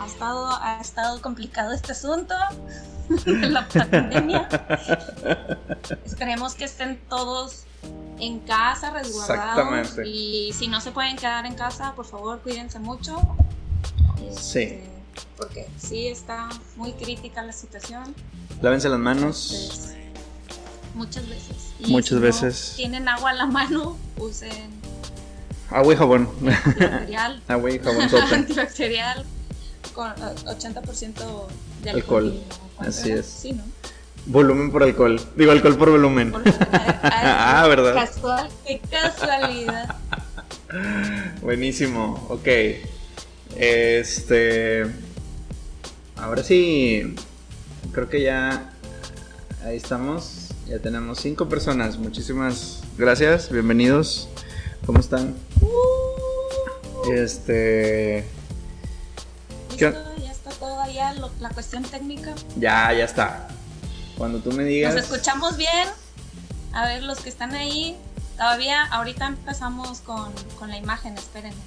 ha estado, ha estado complicado este asunto, la pandemia. Esperemos que estén todos en casa, resguardados. Y si no se pueden quedar en casa, por favor, cuídense mucho. sí. Este, porque sí está muy crítica la situación. Lávense las manos. muchas veces. muchas veces. tienen agua a la mano, usen agua y jabón. Antibacterial. agua y jabón Antibacterial con 80% de alcohol. Así es. Sí, ¿no? Volumen por alcohol. Digo, alcohol por volumen. ah, ¿verdad? Casual, qué casualidad. Buenísimo, ok. Este. Ahora sí. Creo que ya. Ahí estamos. Ya tenemos cinco personas. Muchísimas gracias. Bienvenidos. ¿Cómo están? Uh. Este. ¿Listo? Ya está todo allá. la cuestión técnica. Ya, ya está. Cuando tú me digas. Nos escuchamos bien. A ver, los que están ahí. Todavía, ahorita empezamos con, la imagen, espérenos.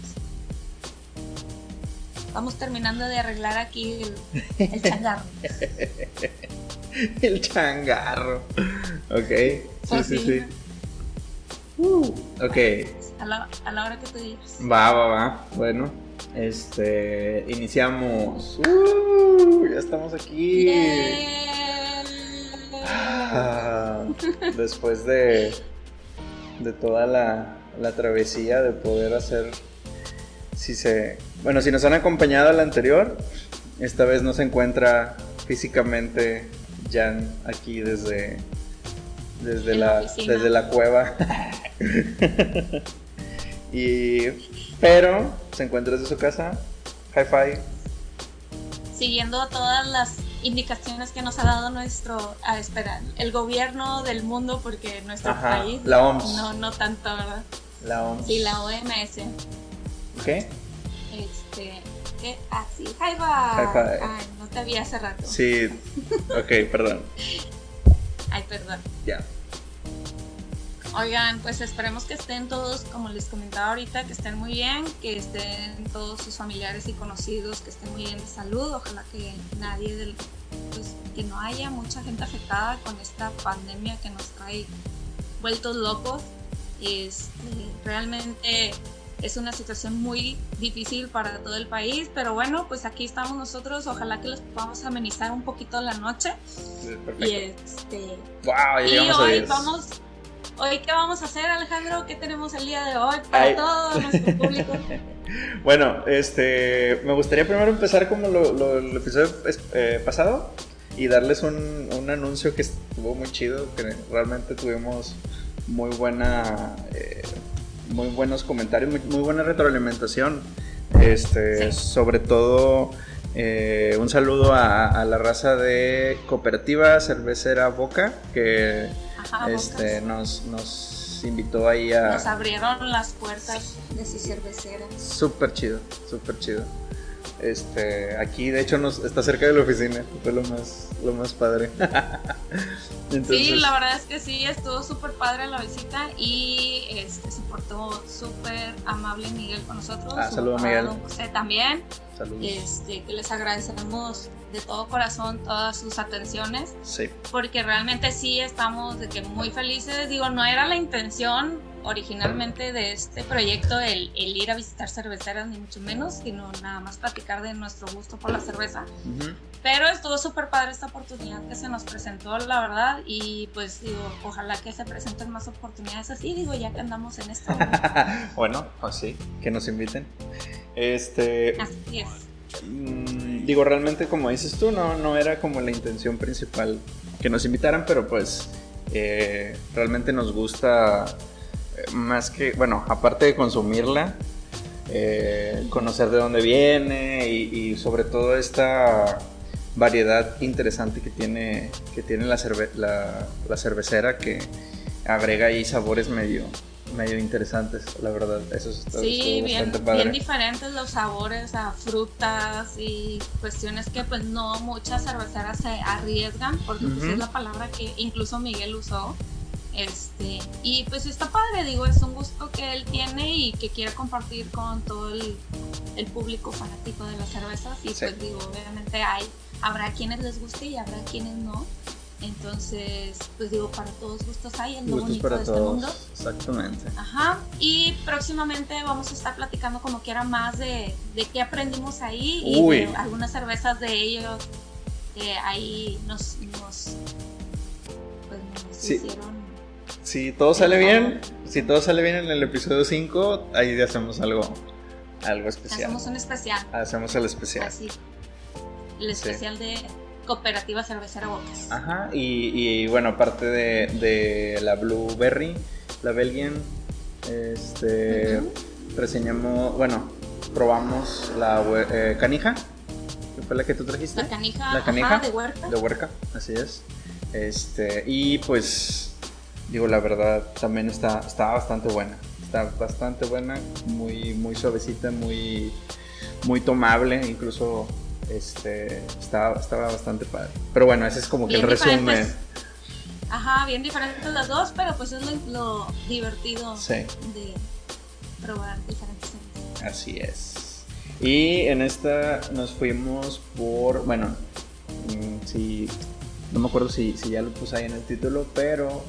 Vamos terminando de arreglar aquí el, changarro. el changarro. Ok. Sí, sí, sí. Uh, ok. A la, a la, hora que tú digas. Va, va, va. Bueno, este. Iniciamos. Uh, ya estamos aquí. Ah, después de, de toda la, travesía de poder hacer, si se, bueno, si nos han acompañado a la anterior, esta vez no se encuentra físicamente Jan aquí desde, desde, la, desde la cueva. y, pero se encuentra desde su casa. High five. Siguiendo todas las indicaciones que nos ha dado nuestro, a esperar, el gobierno del mundo, porque nuestro país, la OMS. No, no tanto, ¿verdad? La OMS. Sí, la OMS. ¿Qué? Este, ¿qué? Ah, sí, Ay, no te vi hace rato. Sí, ok, perdón. Ay, perdón. Ya. Oigan, pues esperemos que estén todos, como les comentaba ahorita, que estén muy bien, que estén todos sus familiares y conocidos, que estén muy bien de salud. Ojalá que nadie del, pues, que no haya mucha gente afectada con esta pandemia que nos trae vueltos locos. Este, realmente es una situación muy difícil para todo el país, pero bueno, pues aquí estamos nosotros, ojalá que les podamos amenizar un poquito la noche. y este wow, y hoy vamos Hoy, ¿qué vamos a hacer, Alejandro? ¿Qué tenemos el día de hoy para todo nuestro público? bueno, este, me gustaría primero empezar como lo, el episodio eh, pasado y darles un, un, anuncio que estuvo muy chido, que realmente tuvimos muy buena, eh, muy buenos comentarios, muy, buena retroalimentación. Este, sobre todo eh, un saludo a, a, la raza de Cooperativa Cervecera Boca, que este, nos, nos invitó ahí a... Nos abrieron las puertas de su cervecera. Súper chido, súper chido. Este, aquí de hecho nos, está cerca de la oficina, fue lo más, lo más padre. Sí, la verdad es que sí, estuvo súper padre la visita y este, se portó súper amable Miguel con nosotros. Ah, saludos Miguel. José también. Este, que les agradecemos de todo corazón todas sus atenciones. Sí. Porque realmente sí estamos de que muy felices. Digo, no era la intención originalmente de este proyecto el, ir a visitar cerveceras, ni mucho menos, sino nada más platicar de nuestro gusto por la cerveza. Pero estuvo súper padre esta oportunidad que se nos presentó, la verdad, y pues digo, ojalá que se presenten más oportunidades así, digo, ya que andamos en esto. bueno, pues sí, que nos inviten. Este. Así es. Mm, digo, realmente, como dices tú, no, no era como la intención principal que nos invitaran, pero pues eh, realmente nos gusta más que, bueno, aparte de consumirla, eh, conocer de dónde viene y, sobre todo esta variedad interesante que tiene, que tiene la, la, cervecera que agrega ahí sabores medio, medio interesantes, la verdad. Eso es sí, bien, bien diferentes los sabores a frutas y cuestiones que pues no muchas cerveceras se arriesgan, porque pues, es la palabra que incluso Miguel usó Este, y pues está padre, digo, es un gusto que él tiene y que quiere compartir con todo el, el público fanático de las cervezas. Y pues digo, obviamente hay, habrá quienes les guste y habrá quienes no. Entonces, pues digo, para todos gustos hay, es lo bonito de este mundo. Exactamente. Ajá. Y próximamente vamos a estar platicando como quiera más de, de qué aprendimos ahí y de algunas cervezas de ellos que ahí nos, nos, pues, nos hicieron. Si todo sale bien, si todo sale bien en el episodio 5, ahí hacemos algo, algo especial. Hacemos un especial. Hacemos el especial. Así. El especial de Cooperativa Cervecera Bocas. Ajá, y, bueno, aparte de, la Blueberry, la Belgian, este, reseñamos, bueno, probamos la eh, canija, que fue la que tú trajiste. La canija, la canija de huerca. De huerca, así es. Este, y pues, digo, la verdad, también está, está bastante buena. Está bastante buena, muy, muy suavecita, muy, muy tomable, incluso este, estaba, estaba bastante padre. Pero bueno, ese es como que el resumen. Ajá, bien diferentes las dos, pero pues es lo, divertido de probar diferentes Así es. Y en esta nos fuimos por, bueno, mm, si, no me acuerdo si, si ya lo puse ahí en el título, pero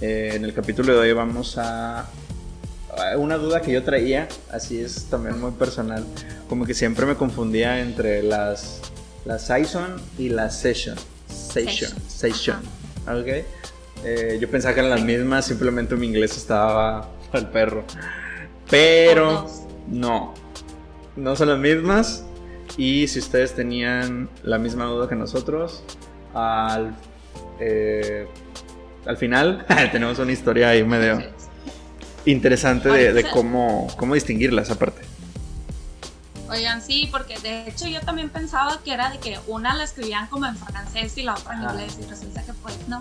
eh, en el capítulo de hoy vamos a una duda que yo traía, así es también muy personal, como que siempre me confundía entre las, las Saison y las Session. Session. Session. ¿Ok? Eh, yo pensaba que eran las mismas, simplemente mi inglés estaba al perro. Pero no, no son las mismas. Y si ustedes tenían la misma duda que nosotros, al, eh, al final tenemos una historia ahí medio interesante de, cómo, cómo distinguirlas aparte. Oigan, sí, porque de hecho yo también pensaba que era de que una la escribían como en francés y la otra en inglés y resulta que pues no.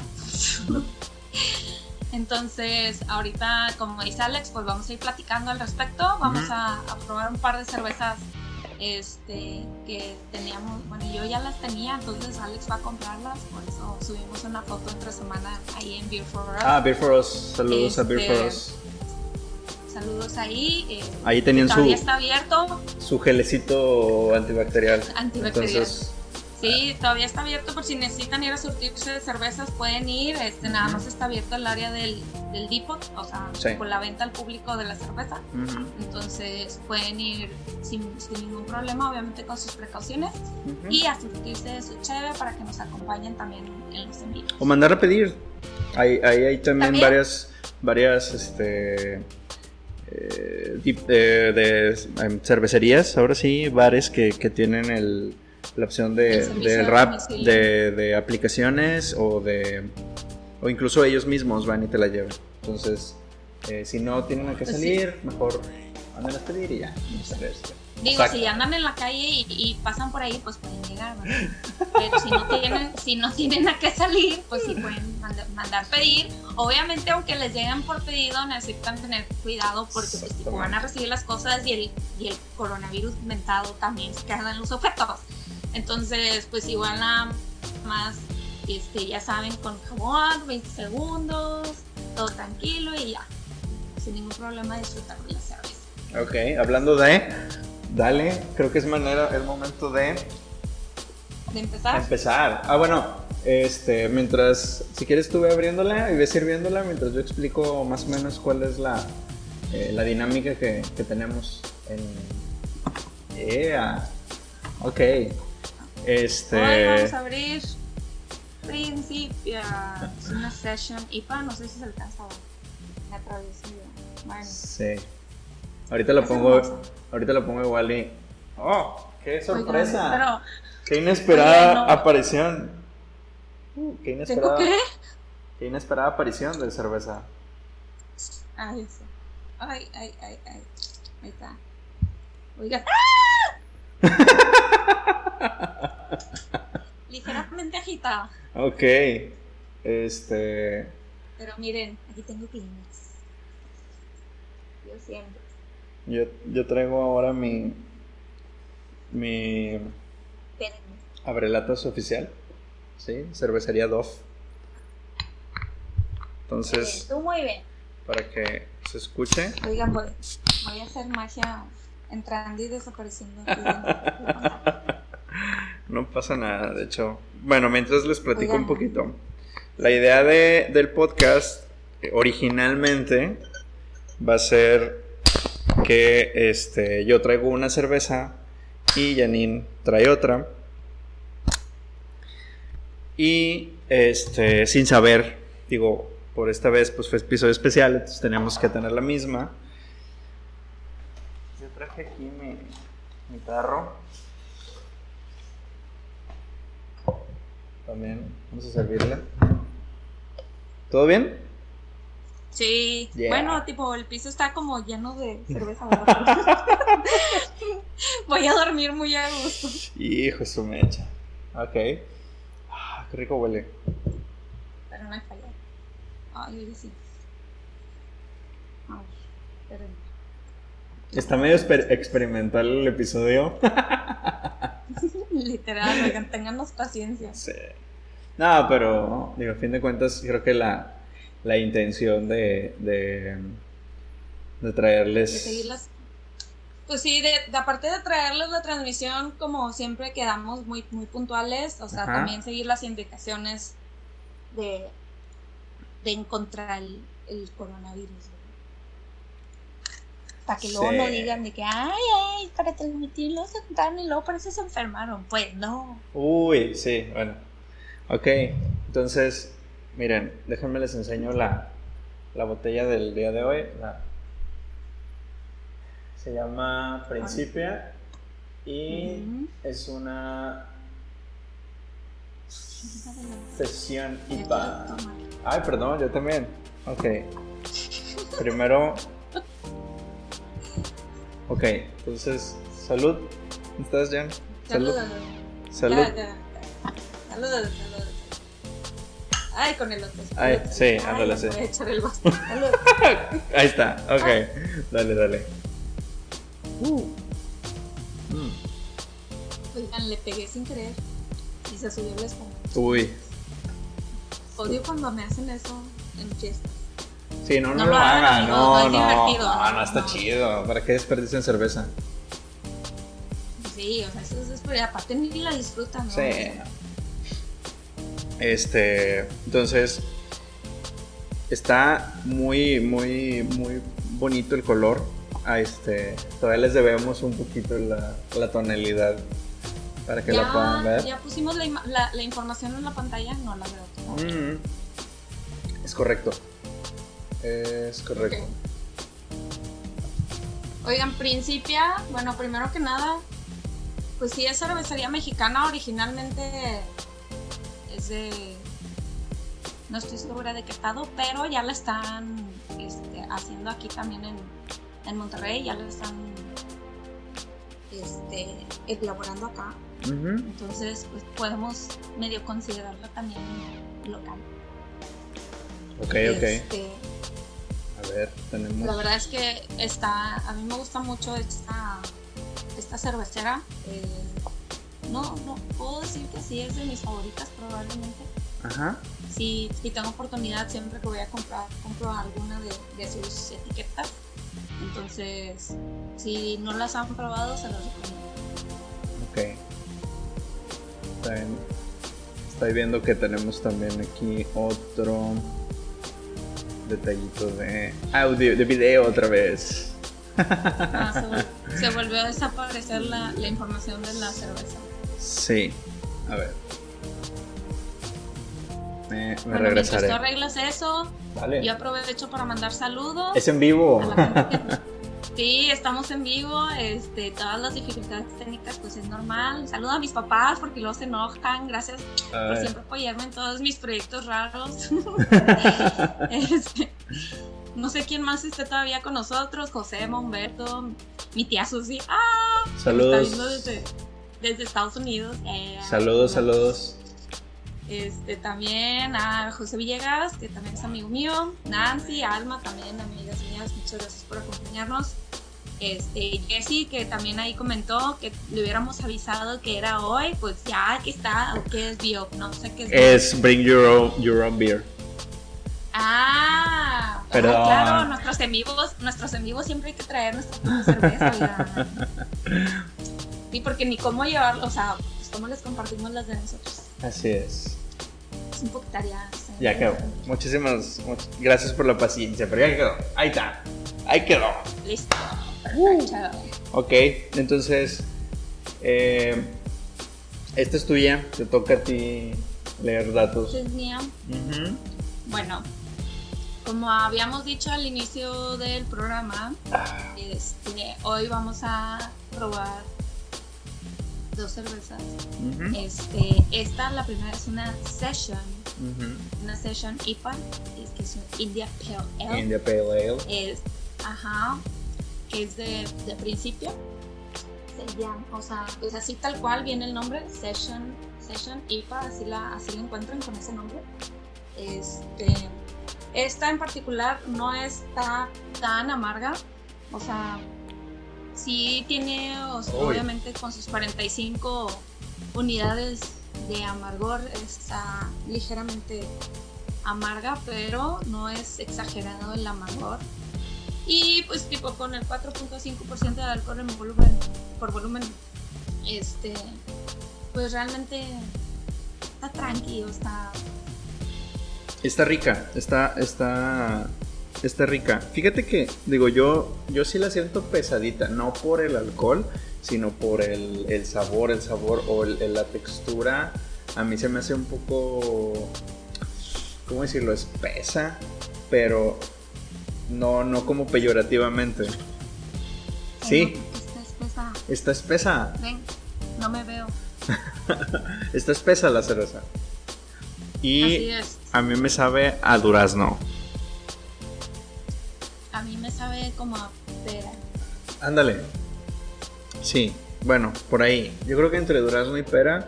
Entonces, ahorita, como dice Alex, pues vamos a ir platicando al respecto. Vamos a, probar un par de cervezas este, que teníamos. Bueno, yo ya las tenía, entonces Alex va a comprarlas. Por eso subimos una foto entre semana ahí en Beer for Us. Ah, Beer for Us. Saludos a Beer for este, Us saludos ahí. Eh, ahí tenían todavía está abierto. Su gelecito antibacterial. Antibacterial. sí, todavía está abierto por si necesitan ir a surtirse de cervezas, pueden ir. Este, Nada más está abierto el área del, del depot, o sea, por la venta al público de la cerveza. Entonces pueden ir sin, ningún problema, obviamente con sus precauciones. Y a surtirse de su cheve para que nos acompañen también en los envíos. O mandar a pedir. Hay, hay, hay también, varias, varias este, eh, de, em, cervecerías, ahora sí, bares que, tienen el, la opción de, de rap, de, aplicaciones o de o incluso ellos mismos van y te la llevan. Entonces, eh, si no tienen a qué pues salir, mejor andan a pedir y ya. Digo, si andan en la calle y, pasan por ahí, pues pueden llegar, Pero si no tienen, si no tienen a qué salir, pues sí pueden mandar, pedir. Obviamente, aunque les lleguen por pedido, necesitan tener cuidado porque pues, van a recibir las cosas y el, y el coronavirus inventado también se queda en los objetos. Entonces, pues igual nada más, este, ya saben, con jabón, 20 segundos, todo tranquilo y ya. Sin ningún problema disfrutar de la cerveza. Ok, hablando de Dale, creo que es manera, el momento de... De empezar. Empezar. Ah, bueno, este, mientras, si quieres tú abriéndola y ves sirviéndola, mientras yo explico más o menos cuál es la, eh, la dinámica que, que, tenemos en... Yeah. Ok. Este... Hoy vamos a abrir Principia. Es una session IPA, no sé si se alcanza a traducir. Bueno. Sí. Ahorita lo pongo... Ahorita lo pongo igual y. ¡Oh! ¡Qué sorpresa! ¡Qué inesperada aparición! Uh, ¡Qué inesperada! qué? ¡Qué inesperada aparición de cerveza! Ay, sí. Ay, ay, ay, ay. Ahí está. Oiga. Ligeramente agitada. Ok. Este. Pero miren, aquí tengo climas. Yo siempre. Yo, yo traigo ahora mi. Mi. Abrelatas oficial. Sí, cervecería Dove. Entonces, Tú muy bien. para que se escuche. Oigan, voy, voy a hacer magia entrando y desapareciendo. aquí. No pasa nada, de hecho. Bueno, mientras les platico Oigan. un poquito. La idea de, del podcast eh, originalmente va a ser que este, yo traigo una cerveza y Janine trae otra. Y este, sin saber, digo, por esta vez pues fue episodio especial, entonces tenemos que tener la misma. Yo traje aquí mi, mi tarro. También vamos a servirle. ¿Todo bien? Sí, Yeah. bueno, tipo, el piso está como lleno de cerveza. voy a dormir muy a gusto. Hijo su mecha. Ok. Ah, qué rico huele. Pero no hay falla. Ay, sí. Ay, pero- Está medio exper- experimental el episodio. Literal, oigan, tenganos paciencia. Sí. No, pero digo, a fin de cuentas, creo que la, la intención de, de, de traerles. Pues sí, de, de aparte de traerles la transmisión, como siempre quedamos muy, muy puntuales, o sea, Ajá. también seguir las indicaciones de, de encontrar el, el coronavirus. Para que luego Sí. no digan de que, ay, ay, para transmitirlo se juntaron y luego parece que se enfermaron. Pues no. Uy, sí, bueno. Ok, entonces, miren, déjenme les enseño la, la botella del día de hoy. la- se llama Principia y es una sesión IPA. Ay, perdón, yo también. Ok. Primero. Ok, entonces, salud. ¿Cómo estás, Jan? Salud. Salud. Saludos. Ay, con el otro. Ay, Salud. sí, ándale, le sí. voy a echar el vaso. Salud. Ahí está, ok. Dale, dale. Uh. Mm. Oigan, le pegué sin querer y se subió la espuma. Uy. Odio cuando me hacen eso en fiestas. Sí, no, no, No lo lo hagan, No, no no. divertido, No, está chido. ¿Para qué desperdician cerveza? Sí, o sea, eso es pero aparte ni la disfrutan, ¿no? Sí. Este, entonces está muy, muy, muy bonito el color. A este, todavía les debemos un poquito la, la tonalidad para que la puedan ver. ya pusimos la, la, la información en la pantalla, no la veo. Mm, es correcto. Es correcto. Oigan, Principia, bueno, primero que nada, pues sí, es cervecería mexicana, originalmente es de... No estoy segura de qué estado, pero ya la están este, haciendo aquí también en, en Monterrey, ya la están este, elaborando acá. Entonces, pues podemos medio considerarla también local. Ok, ok. Este, ver, tenemos. La verdad es que está, a mí me gusta mucho esta, esta cervecera. eh, no, no puedo decir que sí es de mis favoritas probablemente. Ajá. Si, si tengo oportunidad siempre que voy a comprar, compro alguna de, de sus etiquetas. Entonces, si no las han probado, se las recomiendo. Ok. Está bien. Estoy viendo que tenemos también aquí otro detallito de audio, de video otra vez. Ah, se, vol- se volvió a desaparecer la, la información de la cerveza. Sí. A ver. Me, me Bueno, mientras regresaré. tú arreglas eso, Vale. yo aprovecho para mandar saludos. Es en vivo. a la gente que- Sí, estamos en vivo, este, todas las dificultades técnicas pues es normal. Saludo a mis papás porque luego se enojan, gracias por siempre apoyarme en todos mis proyectos raros. Este, no sé quién más esté todavía con nosotros, José, Humberto, mi tía Susi, ah, saludos. viendo desde, desde Estados Unidos. Eh, Saludos, saludos. Este, también a José Villegas, que también es amigo mío. Nancy, Alma, también amigas mías. Muchas gracias por acompañarnos. Este, Jessy, que también ahí comentó que le hubiéramos avisado que era hoy. Pues ya, aquí está. ¿O qué es bio? No sé qué es bio. Es Bring Your Own, your own Beer. Ah, ah, claro, nuestros en vivos, nuestros en vivos siempre hay que traer nuestra cerveza. Sí, porque ni cómo llevarlo, o sea, pues cómo les compartimos las de nosotros. Así es. Es un poco tareas. ¿eh? Ya quedó. Muchísimas much- gracias por la paciencia, pero ya quedó. Ahí está. Ahí quedó. Listo. Perfecto. Ok, entonces, eh, esta es tuya. Te toca a ti leer datos. Entonces, mía, Ujú. bueno, como habíamos dicho al inicio del programa, Ah, este, hoy vamos a probar dos cervezas. Este, esta, la primera es una session, una session IPA, es que es un India Pale Ale. India Pale Ale. Es, ajá, que es de, de principio. Se llama, o sea, pues así tal cual viene el nombre, Session, Session IPA, así la, así la encuentran con ese nombre. Este, esta en particular no está tan amarga, o sea, sí tiene, o sea, Uy. obviamente con sus 45 unidades de amargor, está ligeramente amarga, pero no es exagerado el amargor. Y pues tipo con el 4.5% de alcohol en volumen, por volumen, este, pues realmente está tranquilo, está... Está rica, está, está, está rica. Fíjate que, digo, yo, yo sí la siento pesadita, no por el alcohol, sino por el, el sabor, el sabor o el- la textura. A mí se me hace un poco, ¿cómo decirlo? Espesa, pero no, no como peyorativamente. Sí, Está espesa. está espesa, Ven, no me veo. está espesa la cerveza. Así Y es. a mí me sabe a durazno. Sabe como a pera. Ándale. Sí, bueno, por ahí. Yo creo que entre durazno y pera,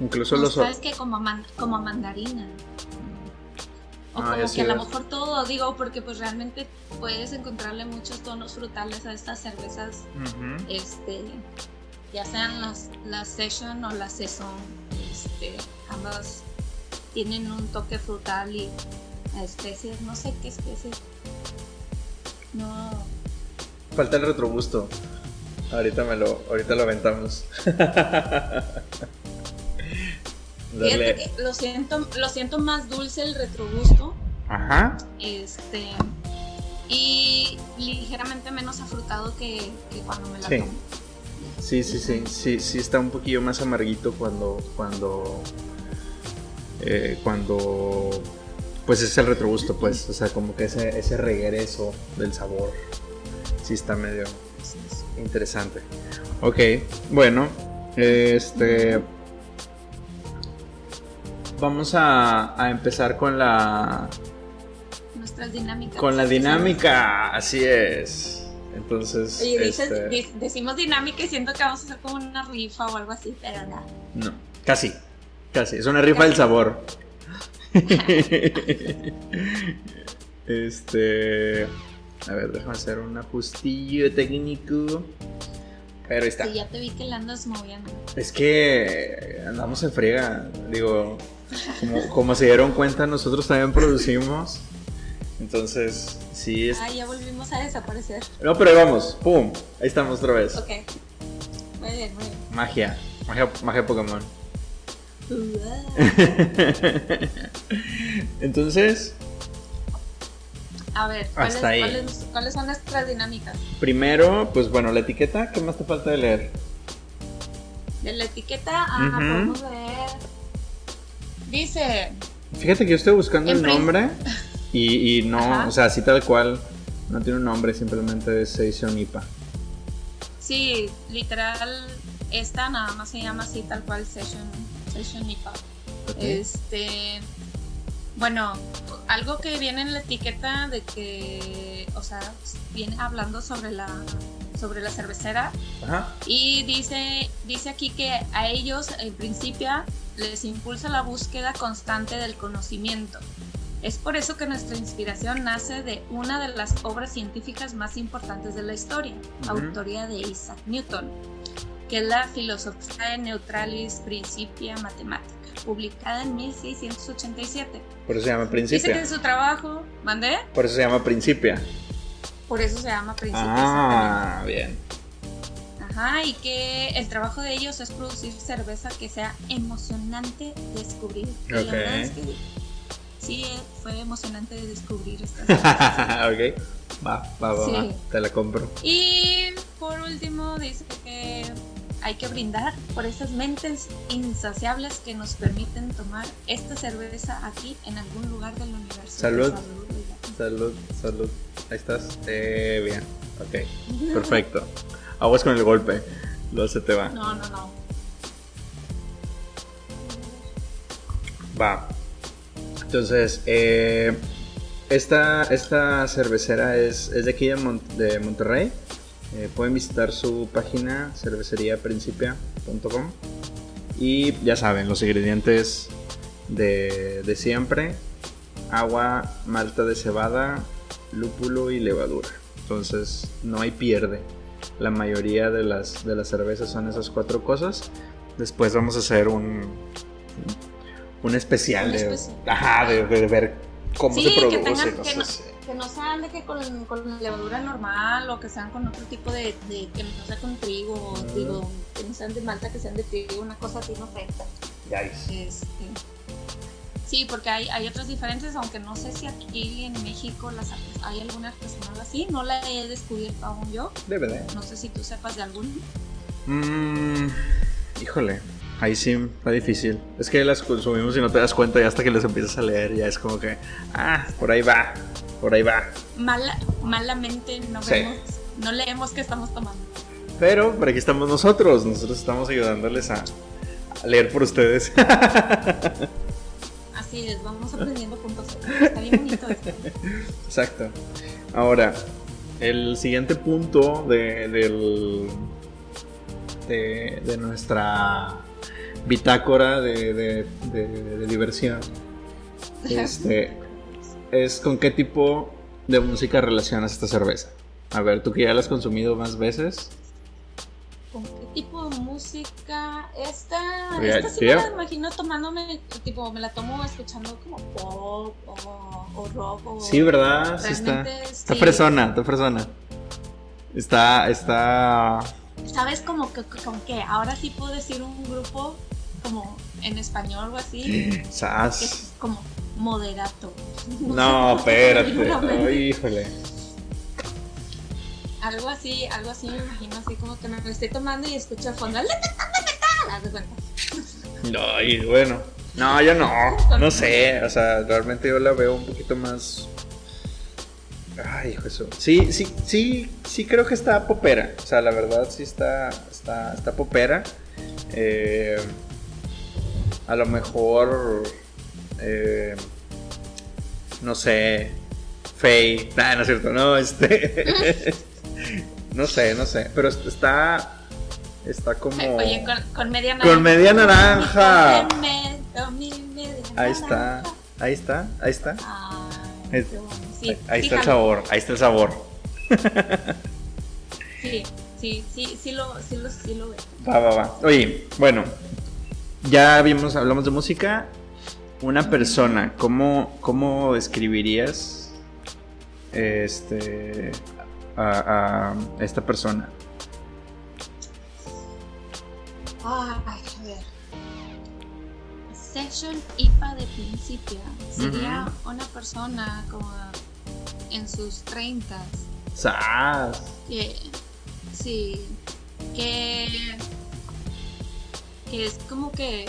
incluso No, los... ¿Sabes que Como, man- como a mandarina. O Ah, como que a lo mejor todo, digo, porque pues realmente puedes encontrarle muchos tonos frutales a estas cervezas, este, ya sean las, las Session o las Saison, este, ambas tienen un toque frutal y especies, no sé qué especies. No, Falta el retrogusto. Ahorita me lo, ahorita lo aventamos. fíjate que lo siento, lo siento más dulce el retrogusto, Ajá. este, y ligeramente menos afrutado que, que cuando me la Sí. tomo. Sí, sí, sí, sí, sí está un poquillo más amarguito cuando, cuando, eh, cuando, pues es el retrogusto, pues, o sea, como que ese, ese regreso del sabor, sí está medio interesante. Ok, bueno, este, vamos a, a empezar con la, Nuestras dinámicas. con la dinámica, así es. Entonces, Oye, dices- este, decimos dinámica y siento que vamos a hacer como una rifa o algo así, pero no. No, casi. Casi. Es una rifa del sabor. Este. A ver, déjame hacer un ajustillo técnico. Pero ahí está. Sí, ya te vi que la andas moviendo. Es que andamos en friega. Digo, como, como se dieron cuenta, nosotros también producimos. Entonces, sí es. Ah, ya volvimos a desaparecer. No, pero ahí vamos. ¡Pum! Ahí estamos otra vez. Ok. Muy bien, muy bien. Magia. Magia, magia Pokémon. Entonces, A ver, ¿cuáles, Hasta ahí. cuáles- cuáles son nuestras dinámicas? primero, pues bueno, la etiqueta, ¿qué más te falta de leer? De la etiqueta, ah, Ujú. podemos ver. Dice, Fíjate que yo estoy buscando el nombre y, y no, Ajá. o sea, así tal cual, no tiene un nombre, simplemente es edición IPA. sí, literal, esta nada más se llama así, tal cual, Session, session IPA. Ok. Este, bueno, algo que viene en la etiqueta de que, o sea, viene hablando sobre la, sobre la cervecera Ajá. y dice, dice aquí que a ellos en principio les impulsa la búsqueda constante del conocimiento. Es por eso que nuestra inspiración nace de una de las obras científicas más importantes de la historia, autoría de Isaac Newton. Que es la Filosofía Neutralis Principia Mathematica, publicada en 1687. Por eso se llama Principia. Dice que su trabajo, ¿mandé? Por eso se llama Principia. Por eso se llama Principia. Ah, bien. Ajá, y que el trabajo de ellos es producir cerveza que sea emocionante descubrir. Y la Ok. verdad es que sí, fue emocionante descubrir esta cerveza. ok. Va, va, va, Sí. va. Te la compro. Y por último dice que hay que brindar por esas mentes insaciables que nos permiten tomar esta cerveza aquí en algún lugar del universo. Salud. Salud, salud. Ahí estás. Eh, bien. Ok. Perfecto. Aguas con el golpe. Luego se te va. No, no, no. Va. Entonces, eh, esta, esta cervecera es, es de aquí de, Mon- de Monterrey. Eh, pueden visitar su página cerveceriaprincipia.com. Y ya saben, los ingredientes de, de siempre. Agua, malta de cebada, lúpulo y levadura. Entonces no hay pierde. La mayoría de las, de las cervezas son esas cuatro cosas. Después vamos a hacer un, un especial, Un de, especial. ajá, de, de ver cómo Sí, se que produce. tengan- no que sé no- si- Que no sean de que con, con levadura normal o que sean con otro tipo de, de- que no sea con trigo, Mm. digo, que no sean de malta, que sean de trigo, una cosa así, no. Yikes. Este, sí, porque hay, hay otras diferencias, aunque no sé si aquí en México las hay alguna artesanal así, no la he descubierto aún yo. De. No sé si tú sepas de alguna. Mm, híjole, ahí sí está difícil. Es que las consumimos y no te das cuenta y hasta que las empiezas a leer ya es como que, ah, por ahí va, por ahí va. Mala, malamente no Sí. vemos, no leemos qué estamos tomando. Pero por aquí estamos nosotros, nosotros estamos ayudándoles a, a leer por ustedes. Así es, vamos aprendiendo juntos. Está bien bonito esto. Exacto. Ahora, el siguiente punto de, del, de, de nuestra bitácora de- de diversión este, es con qué tipo de música relacionas esta cerveza. A ver, tú que ya la has consumido más veces. ¿Con qué tipo de música? Esta, esta sí ya. me la imagino tomándome, tipo, me la tomo escuchando como pop o, o rock o... Sí, ¿verdad? Sí está. Realmente, Está sí. fresona, está fresona. Está, está... ¿Sabes como que, como que ahora sí puedo decir un grupo como en español o así? Sas. como moderato. No, espérate. híjole. Algo así, algo así me imagino así como que me lo estoy tomando y escucho al fondo. Cuenta. Ay, bueno. No, yo no. No sé. O sea, realmente yo la veo un poquito más. Ay, hijo de su- Sí, sí, sí, sí creo que está popera. O sea, la verdad sí está, está, está popera. Eh, a lo mejor, eh, no sé, Faye. Nah, no es cierto, no, este, no sé, no sé. Pero está, está como. Oye, con, con media naranja. Con media naranja. Ahí está, ahí está, ahí está. Es-. Sí, ahí sí, está el sabor, ahí está el sabor. Sí, sí, sí, sí lo, sí lo, sí lo veo. Va, va, va. Oye, bueno, ya vimos, hablamos de música. Una persona, ¿cómo, cómo describirías este a, a esta persona? Ay, a ver. Session IPA de principio. Sería una persona como en sus 30 ¡Sas! que sí que que es como que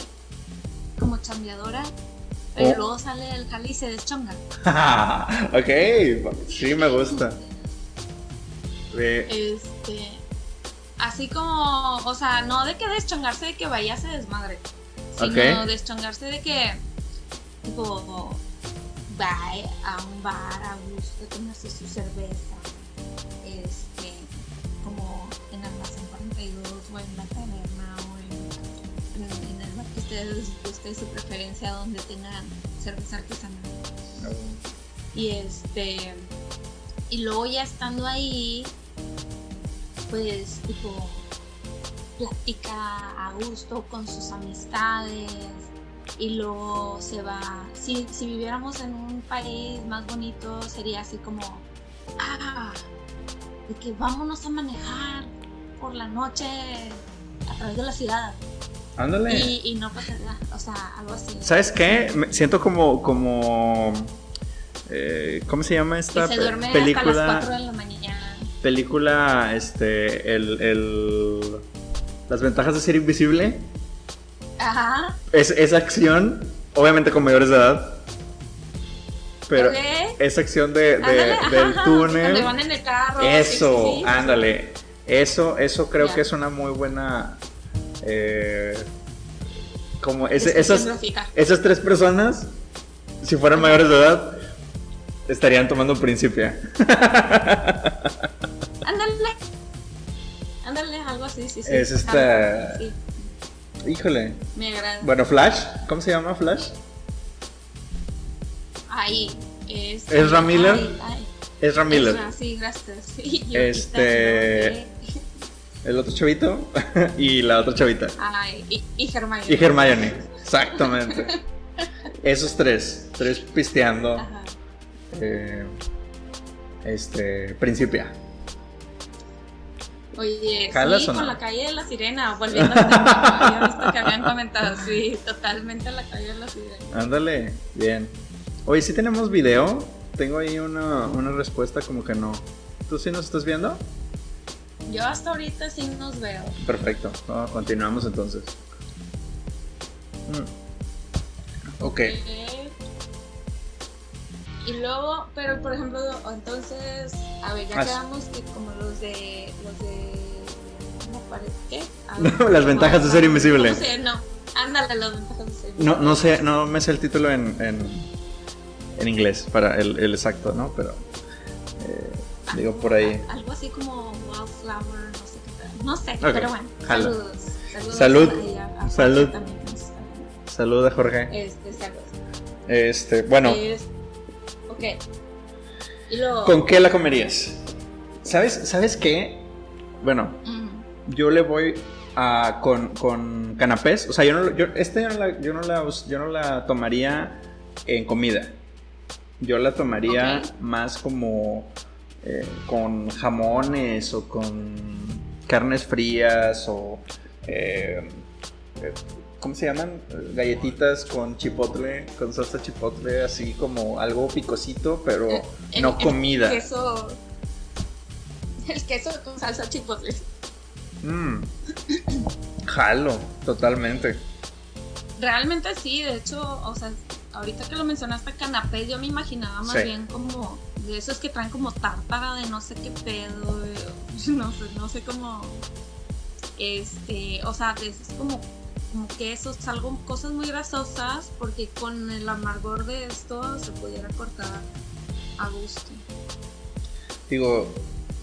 como chambeadora pero luego sale del jale y se deschonga ok, sí me gusta. Este así como o sea no de que deschongarse de que vaya a se desmadre sino Ok. deschongarse de que tipo va a un bar a gusto tomarse su cerveza este como en Almacén 42 o en la ustedes guste su preferencia donde tengan cerveza artesanal y este y luego ya estando ahí pues tipo platica a gusto con sus amistades y luego se va. Si, si viviéramos en un país más bonito, sería así como, ah, de que vámonos a manejar por la noche a través de la ciudad. Ándale. Y, y no pasa nada, o sea, algo así. ¿Sabes qué? Me siento como, como, eh, ¿cómo se llama esta que se duerme hasta las película? 4 de la mañana. Película, este, el, el, las ventajas de ser invisible. Ajá. Es, esa acción, obviamente con mayores de edad, pero Ok. esa acción de, de- Ándale, del ajá, túnel. Donde van en el carro. Eso, sí, sí. ándale. Eso, eso creo Ya. que es una muy buena. Eh, como ese- esas, esas tres personas, si fueran mayores de edad, estarían tomando principia. Ándale. Ándale, algo así, sí, sí. Es esta- Sí, Híjole. me agrada. Bueno, Flash, ¿cómo se llama Flash? Ahí. Es, ¿Ezra Miller? Ay, ay. Ezra Miller. Ezra, sí, gracias. Sí, yo Este- no El otro chavito y la otra chavita. Ay, y, y Hermione. Y Hermione. Exactamente. Esos tres. Tres pisteando. Ajá. eh, este. Principia. Oye, ¿Jalas sí, o no? con la calle de la sirena, volviendo a había visto que habían comentado, sí, totalmente la calle de la sirena. Ándale. Bien. Oye, si tenemos video. Tengo ahí una, una respuesta como que no. ¿Tú sí nos estás viendo? Yo hasta ahorita sí nos veo. Perfecto. No, continuamos entonces. Mm. Ok. Eh, Y luego, pero por ejemplo, entonces, a ver, ya Ah, quedamos que como los de, los de, ¿cómo parece? ¿Qué? A ver, Las ventajas de ser invisible. ¿Cómo se- No, ándale, las ventajas de ser No, no sé, no me sé el título en, en, en inglés para el, el exacto, ¿no? Pero eh, digo por ahí. Algo así como Wildflower, no sé qué tal. No sé, pero bueno. jalo. Saludos. Saludos Salud. a- a Salud. viendo. Saluda Jorge. Este, saludos. Este, bueno, Es- ok. Y luego. ¿con qué la comerías? ¿Sabes, ¿sabes qué? Bueno, yo le voy a con, con canapés. O sea, yo no, yo, este yo no, la, yo, no la, us- yo no la tomaría en comida. Yo la tomaría más como eh, con jamones o con carnes frías o... eh, eh, ¿Cómo se llaman? Galletitas con chipotle, con salsa chipotle, así como algo picosito, pero Eh, el- no el comida. queso. El queso con salsa chipotle. Mm. Jalo, totalmente. Realmente sí, de hecho, o sea, ahorita que lo mencionaste canapés, yo me imaginaba más Sí. bien como de esos que traen como tártara de no sé qué pedo, no sé, no sé cómo, este, o sea, de esos como, como quesos, algo, cosas muy grasosas, porque con el amargor de esto se pudiera cortar a gusto. Digo,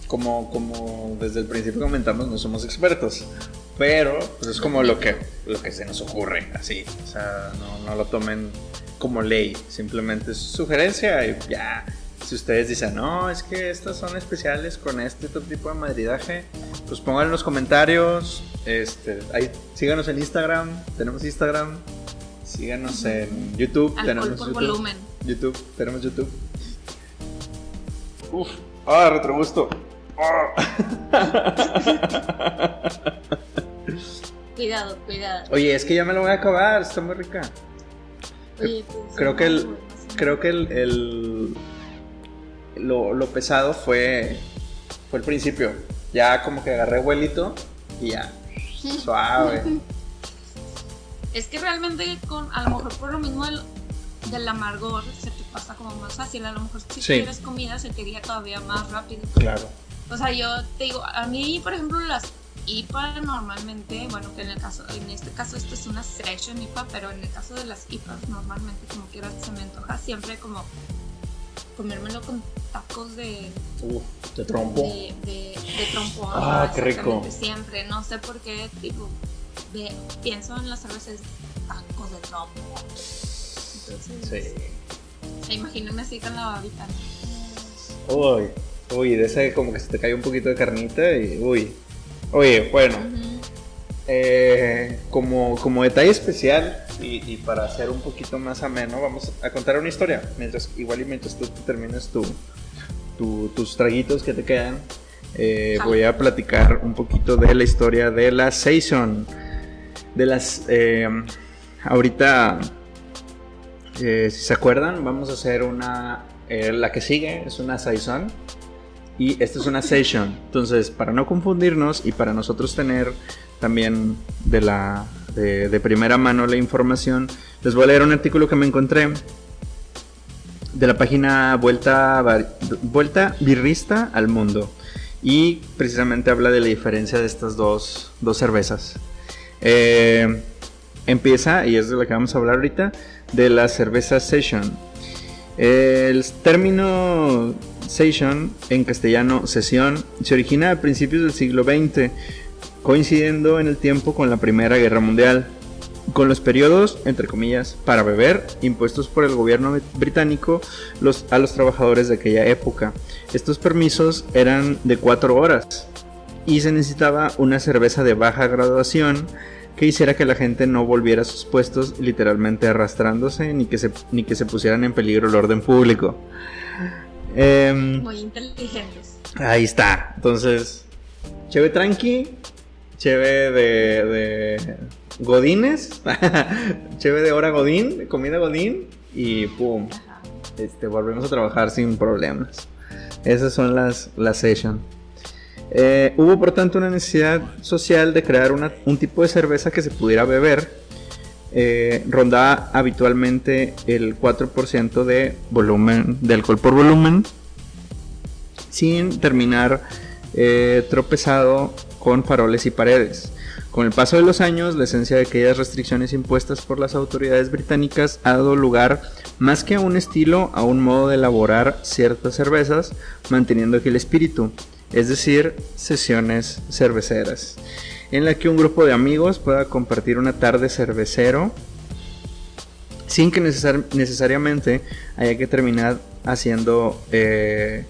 como, como desde el principio comentamos, no somos expertos. Pero pues, es como lo que, lo que se nos ocurre, así. O sea, no, no lo tomen como ley. Simplemente es sugerencia y ya. Si ustedes dicen, no, es que estas son especiales con este otro tipo de madridaje, pues pongan en los comentarios. Este, ahí, síganos en Instagram, tenemos Instagram. Síganos en YouTube, Alcohol tenemos por YouTube. volumen. YouTube, tenemos YouTube. Uf, ah, retrogusto. Ah. Cuidado, cuidado. Oye, es que ya me lo voy a acabar, está muy rica. Oye, pues, creo que el-. Creo que el, el- lo, lo pesado fue fue el principio. Ya como que agarré vuelito y ya suave. Es que realmente con, a lo mejor por lo mismo del, del amargor se te pasa como más fácil. A lo mejor si Sí. quieres comida se te iría todavía más rápido. Claro. O sea, yo te digo, a mí, por ejemplo, las IPA normalmente, bueno, que en el caso, en este caso esto es una session IPA, pero en el caso de las IPAs normalmente como quieras se me antoja siempre como comérmelo con tacos de, trompo. de, de, de trompo. Ah, qué rico. Siempre, no sé por qué, tipo, pienso en las cervezas tacos de trompo. Entonces, Sí. se imaginan así con la babita. Uy, uy, de ese como que se te cae un poquito de carnita y uy. Oye, bueno, eh, como, como detalle especial y, para hacer un poquito más ameno, vamos a contar una historia. Mientras, igual y mientras tú termines tu, tus traguitos que te quedan, eh, voy a platicar un poquito de la historia de la Saison. De las. Eh, ahorita, si se acuerdan, vamos a hacer una. la que sigue es una Saison y esta es una session. Entonces, para no confundirnos y para nosotros tener también de, la, de, primera mano la información, les voy a leer un artículo que me encontré de la página Vuelta, Vuelta Birrista al Mundo. Y precisamente habla de la diferencia de estas dos, dos cervezas. Eh, empieza, y es de la que vamos a hablar ahorita, de la cerveza Session. El término Session, en castellano sesión, se origina a principios del siglo XX, coincidiendo en el tiempo con la Primera Guerra Mundial, con los periodos, entre comillas, para beber, impuestos por el gobierno británico a los trabajadores de aquella época. Estos permisos eran de cuatro horas y se necesitaba una cerveza de baja graduación que hiciera que la gente no volviera a sus puestos literalmente arrastrándose ni que se, ni que se pusieran en peligro el orden público. Em, Muy inteligentes. Ahí está. Entonces, cheve tranqui, cheve de, de godines, cheve de hora godín, comida godín y pum. Este, volvemos a trabajar sin problemas. Esas son las, las sessions. Eh, hubo por tanto una necesidad social de crear un tipo de cerveza que se pudiera beber. Eh, rondaba habitualmente el 4% de volumen de alcohol por volumen sin terminar eh, tropezado con faroles y paredes. Con el paso de los años, la esencia de aquellas restricciones impuestas por las autoridades británicas ha dado lugar más que a un estilo, a un modo de elaborar ciertas cervezas, manteniendo aquí el espíritu es decir, sesiones cerveceras, en la que un grupo de amigos pueda compartir una tarde cervecero sin que necesariamente haya que terminar haciendo eh,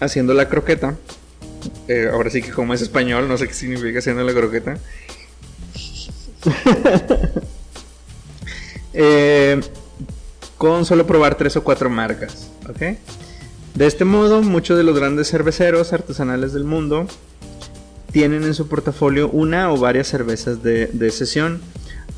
haciendo la croqueta. Eh, ahora sí que como es español, no sé qué significa haciendo la croqueta. Eh, con solo probar tres o cuatro marcas, ¿ok? De este modo, muchos de los grandes cerveceros artesanales del mundo tienen en su portafolio una o varias cervezas de, sesión,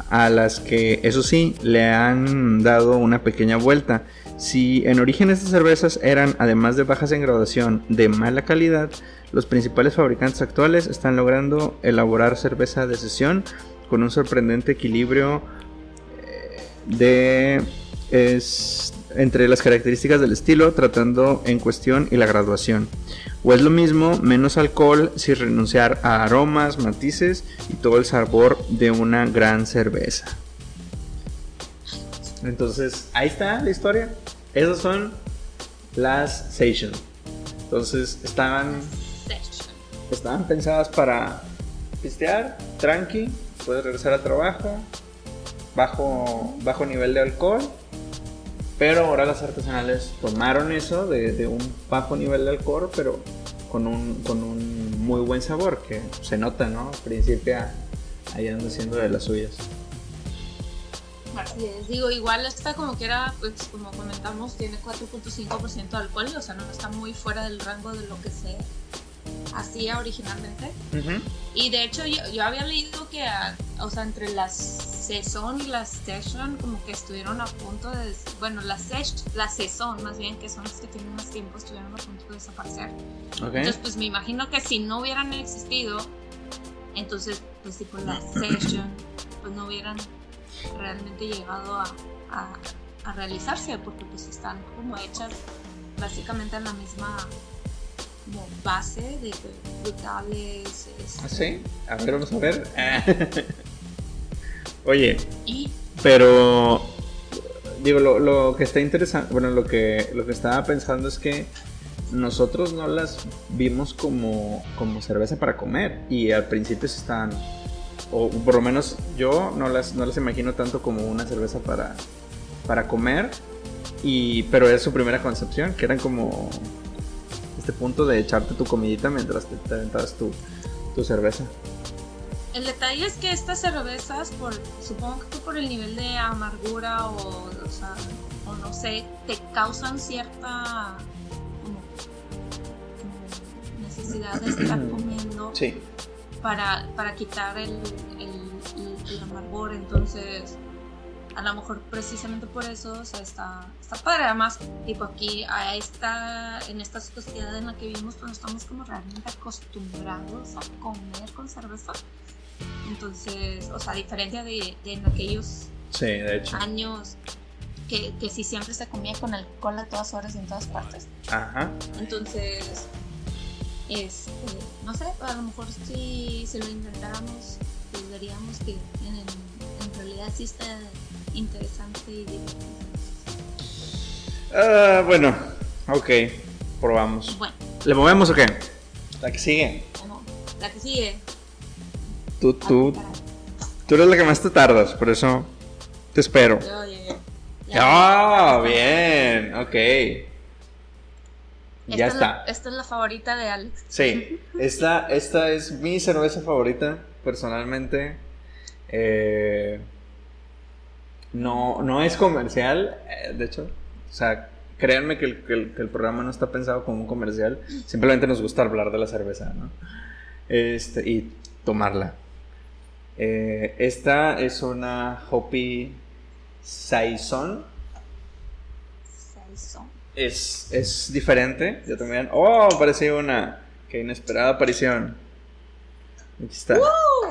a las que, eso sí, le han dado una pequeña vuelta. Si en origen estas cervezas eran, además de bajas en graduación, de mala calidad, los principales fabricantes actuales están logrando elaborar cerveza de sesión con un sorprendente equilibrio eh, de entre las características del estilo, tratando en cuestión y la graduación. O es lo mismo, menos alcohol sin renunciar a aromas, matices y todo el sabor de una gran cerveza. Entonces, ahí está la historia. Esas son las Session. Entonces, estaban, estaban pensadas para pistear, tranqui, puedes regresar al trabajo, bajo, bajo nivel de alcohol pero ahora las artesanales tomaron eso de, un bajo nivel de alcohol, pero con un, con un muy buen sabor, que se nota, ¿no? Principia ahí anda haciendo de las suyas. Así digo, igual esta como que era, pues como comentamos, tiene 4.5% de alcohol, o sea, no está muy fuera del rango de lo que se hacía originalmente. Y de hecho yo, había leído que, o sea, entre las Saison y las Session como que estuvieron a punto de, bueno, las la Saison más bien, que son las que tienen más tiempo, estuvieron a punto de desaparecer. Entonces, pues me imagino que si no hubieran existido, entonces, pues tipo las Session, pues no hubieran realmente llegado a, a realizarse, porque pues están como hechas básicamente en la misma como base de frutables. ¿Ah, sí? A ver, vamos a ver. Oye, pero digo, lo, que está interesante, bueno, lo que, lo que estaba pensando es que nosotros no las vimos como, como cerveza para comer y al principio se estaban, o por lo menos yo no las, no las imagino tanto como una cerveza para, para comer, y, pero es su primera concepción, que eran como este punto de echarte tu comidita mientras te, te tu, tu cerveza. el detalle es que estas cervezas, por, supongo que por el nivel de amargura o, o, sea, o no sé, te causan cierta como, como necesidad de estar comiendo Sí. para, para quitar el, el, el- el amargor. Entonces, a lo mejor precisamente por eso o sea, está, está padre. Además, tipo aquí, a esta, en esta sociedad en la que vivimos, pues no estamos como realmente acostumbrados a comer con cerveza. Entonces, o sea, a diferencia de, de en aquellos Sí, de hecho. años que, que sí siempre se comía con alcohol a todas horas y en todas partes. Ajá. Entonces, este, no sé, a lo mejor si, si lo intentáramos, pues veríamos que en, en realidad sí está interesante y divertido. Ah, bueno, ok. Probamos. Bueno, ¿Le movemos o qué? La que sigue. bueno, la que sigue. Tú, Ah, tú, tú eres la que más te tardas, por eso te espero. Ya, ya. Ya. Ah, bien, ok. Esta Ya es está. la- esta es la favorita de Alex. Sí, esta, esta es mi cerveza favorita, personalmente. Eh, no, no es comercial, eh, de hecho. O sea, créanme que el, que el- que el programa no está pensado como un comercial. Simplemente nos gusta hablar de la cerveza, ¿no? Este, y tomarla. Eh, esta es una Hopi Saison. Saison. Es, es diferente. Ya también. ¡Oh! Apareció una. Qué inesperada aparición. Aquí está.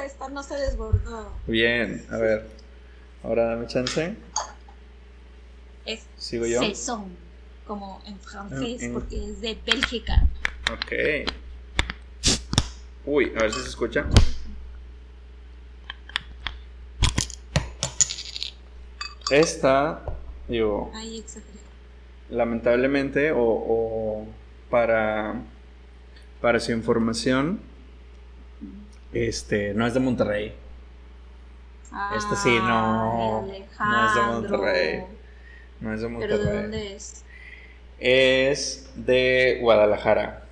Esta no se desbordó. Bien, a ver. Ahora dame chance. Es ¿Sigo yo? Saison, como en francés, En- en- porque es de Bélgica. Ok. Uy, a ver si se escucha. Esta, digo, Ay, lamentablemente, o, o para, para su información, este, no es de Monterrey. Esta sí, no, Ay, no es de. Monterrey. No es de ¿Pero Monterrey. de dónde es? Es de Guadalajara.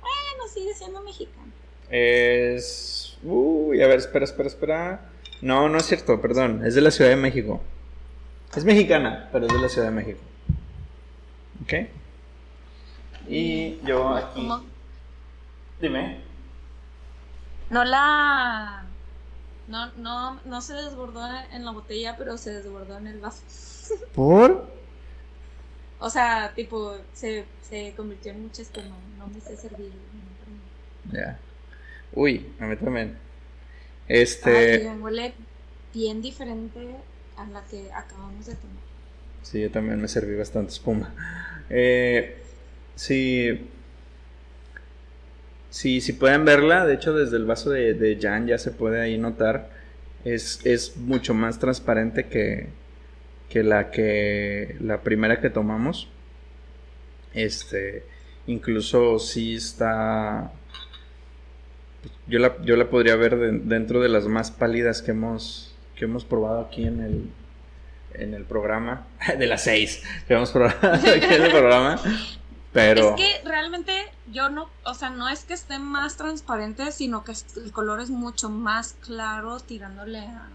Bueno, sigue siendo mexicano. Es. Uy, a ver, espera, espera, espera. No, no es cierto, perdón. Es de la Ciudad de México. Es mexicana, pero es de la Ciudad de México. ¿Ok? Y yo aquí. ¿Cómo? Dime. No la. No, no, no se desbordó en la botella, pero se desbordó en el vaso. ¿Por? O sea, tipo, se, se convirtió en mucha espuma. No me sé servir. Ya. Uy, a mí también. Ay, Este. oigan, huele bien diferente a la que acabamos de tomar. Sí, yo también me serví bastante espuma. Eh, sí. Sí, si pueden verla, de hecho desde el vaso de, de Jan ya se puede ahí notar. Es, es mucho más transparente que, que la que la primera que tomamos. Este, incluso sí está. Yo la, yo la podría ver de- dentro de las más pálidas que hemos, que hemos probado aquí en el, en el programa. De las seis que hemos probado aquí en el programa. Pero. Es que realmente yo no, o sea, no es que esté más transparente, sino que el color es mucho más claro, tirándole a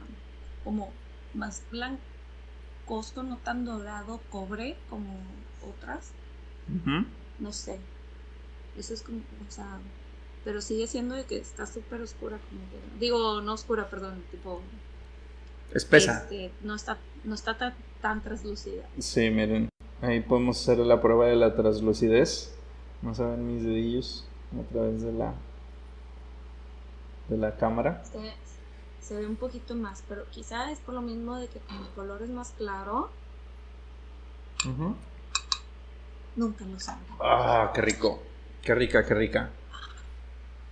como más blancosto, no tan dorado, cobre como otras. No sé. Eso es como, o sea, pero sigue siendo de que está súper oscura, como que- digo, no oscura, perdón, tipo, Espesa. este, no está, no está tan, tan translúcida. Sí, miren. Ahí podemos hacer la prueba de la translucidez. No se ven mis dedillos a través de la de la cámara. Se, se ve un poquito más, pero quizá es por lo mismo de que como el color es más claro, Ujú. nunca lo sabrá. Ah, qué rico. Qué rica, qué rica.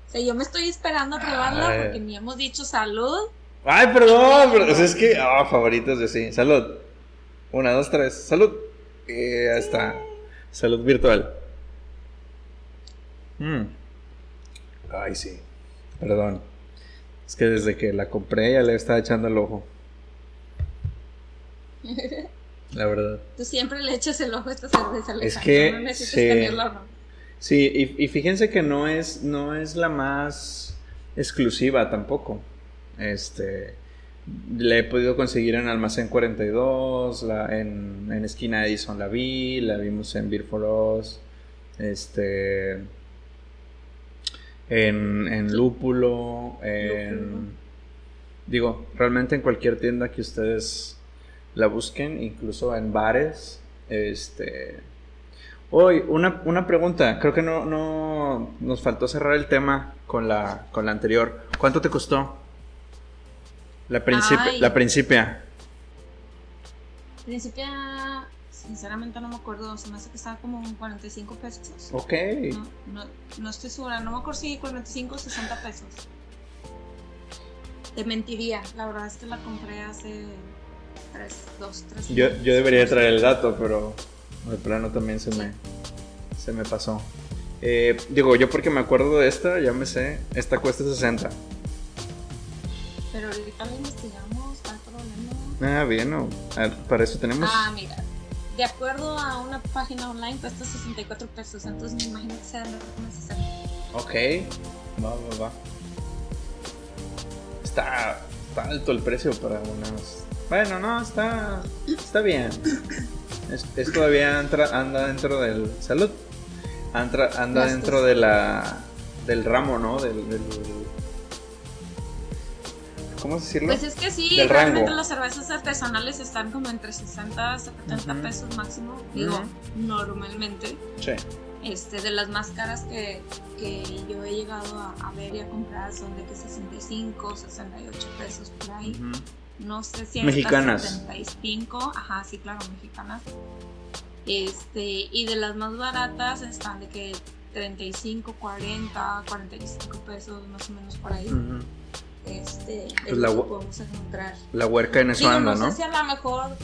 O sea, yo me estoy esperando a probarla Ay. porque ni hemos dicho salud. Ay, perdón, pero o sea, es que ah, favoritos de sí. Salud. Una, dos, tres. Salud. Ya está. Salud virtual. Mm. Ay, sí. Perdón. Es que desde que la compré ya le estaba echando el ojo. La verdad. Tú siempre le echas el ojo a esta cerveza. Es que, no necesitas sí. tenerlo, ¿no? Sí, y, y fíjense que no es, no es la más exclusiva tampoco. Este, le he podido conseguir en Almacén 42, la, en, en Esquina Edison la vi, la vimos en Beer for Us, este, en, en Lúpulo, en, digo, realmente en cualquier tienda que ustedes la busquen, incluso en bares, este... Hoy, una, una pregunta, creo que no, no nos faltó cerrar el tema con la, con la anterior. ¿Cuánto te costó? La, principia, Ay. la principia. Principia, sinceramente no me acuerdo, se me hace que estaba como en 45 pesos. Ok. No, no, no estoy segura, no me acuerdo si 45 o 60 pesos. Te mentiría, la verdad es que la compré hace 3, 2, 3 Yo, yo debería traer el dato, pero de plano también se me, se me pasó. Eh, digo, yo porque me acuerdo de esta, ya me sé, esta cuesta 60. Pero ahorita lo investigamos, ¿cuál problema? Ah, bien, no. Ah, para eso tenemos... Ah, mira, de acuerdo a una página online cuesta 64 pesos, entonces me imagino que sea 60. Ok, va, va, va. Está, está alto el precio para unas... Bueno, no, está, está bien. Es, es todavía entra- anda dentro del... Salud. Anda, anda Gracias. dentro de la, del ramo, ¿no? Del, del- ¿Cómo decirlo? Pues es que sí, Del realmente rango. las cervezas artesanales están como entre 60 y 70 Ujú. pesos máximo, digo, normalmente. Sí. Este, de las más caras que, que yo he llegado a, a ver y a comprar son de que 65, 68 pesos por ahí. No sé si Mexicanas. 75, ajá, sí, claro, mexicanas. Este, y de las más baratas están de que 35, 40, 45 pesos más o menos por ahí. Este, Pues es la podemos encontrar. La huerca en eso Digo, anda, no ¿no? sé si a lo mejor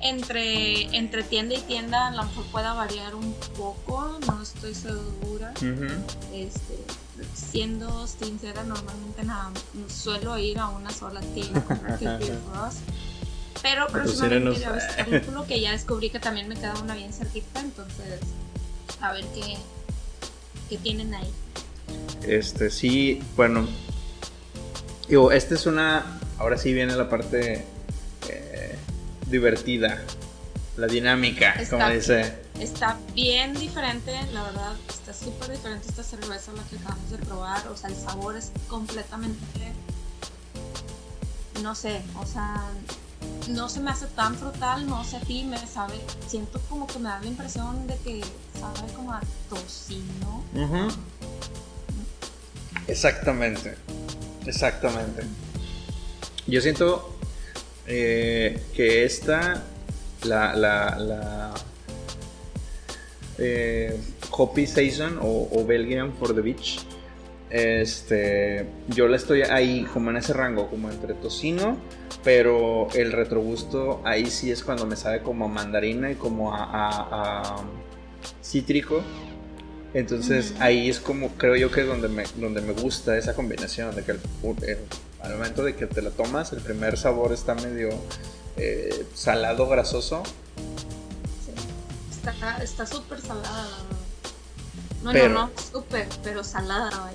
entre, entre tienda y tienda a lo mejor pueda variar un poco, no estoy segura. Ujú. Este, siendo sincera, normalmente nada, suelo ir a una sola tienda que Us. Pero próximamente Lúpulo, que ya descubrí que también me queda una bien cerquita, entonces a ver qué, qué tienen ahí. Este, sí, bueno. Digo, esta es una. Ahora sí viene la parte eh, divertida. La dinámica, Está. como dice. Está bien diferente, la verdad, está súper diferente esta cerveza a la que acabamos de probar. O sea, el sabor es completamente. No sé, o sea, no se me hace tan frutal, no sé a ti, me sabe. Siento como que me da la impresión de que sabe como a tocino. Ujú. Exactamente. Exactamente. Yo siento eh, que esta, la, la, la eh, Hoppy Saison o, o Belgian for the Beach, este, yo la estoy ahí como en ese rango, como entre tocino, pero el retrogusto ahí sí es cuando me sabe como a mandarina y como a cítrico. Entonces ahí es como creo yo que es donde me, donde me gusta esa combinación, de que el- el- al momento de que te la tomas, el primer sabor está medio eh, salado, grasoso, Sí. Está está súper salada. No, Pero- no, no, súper, pero salada,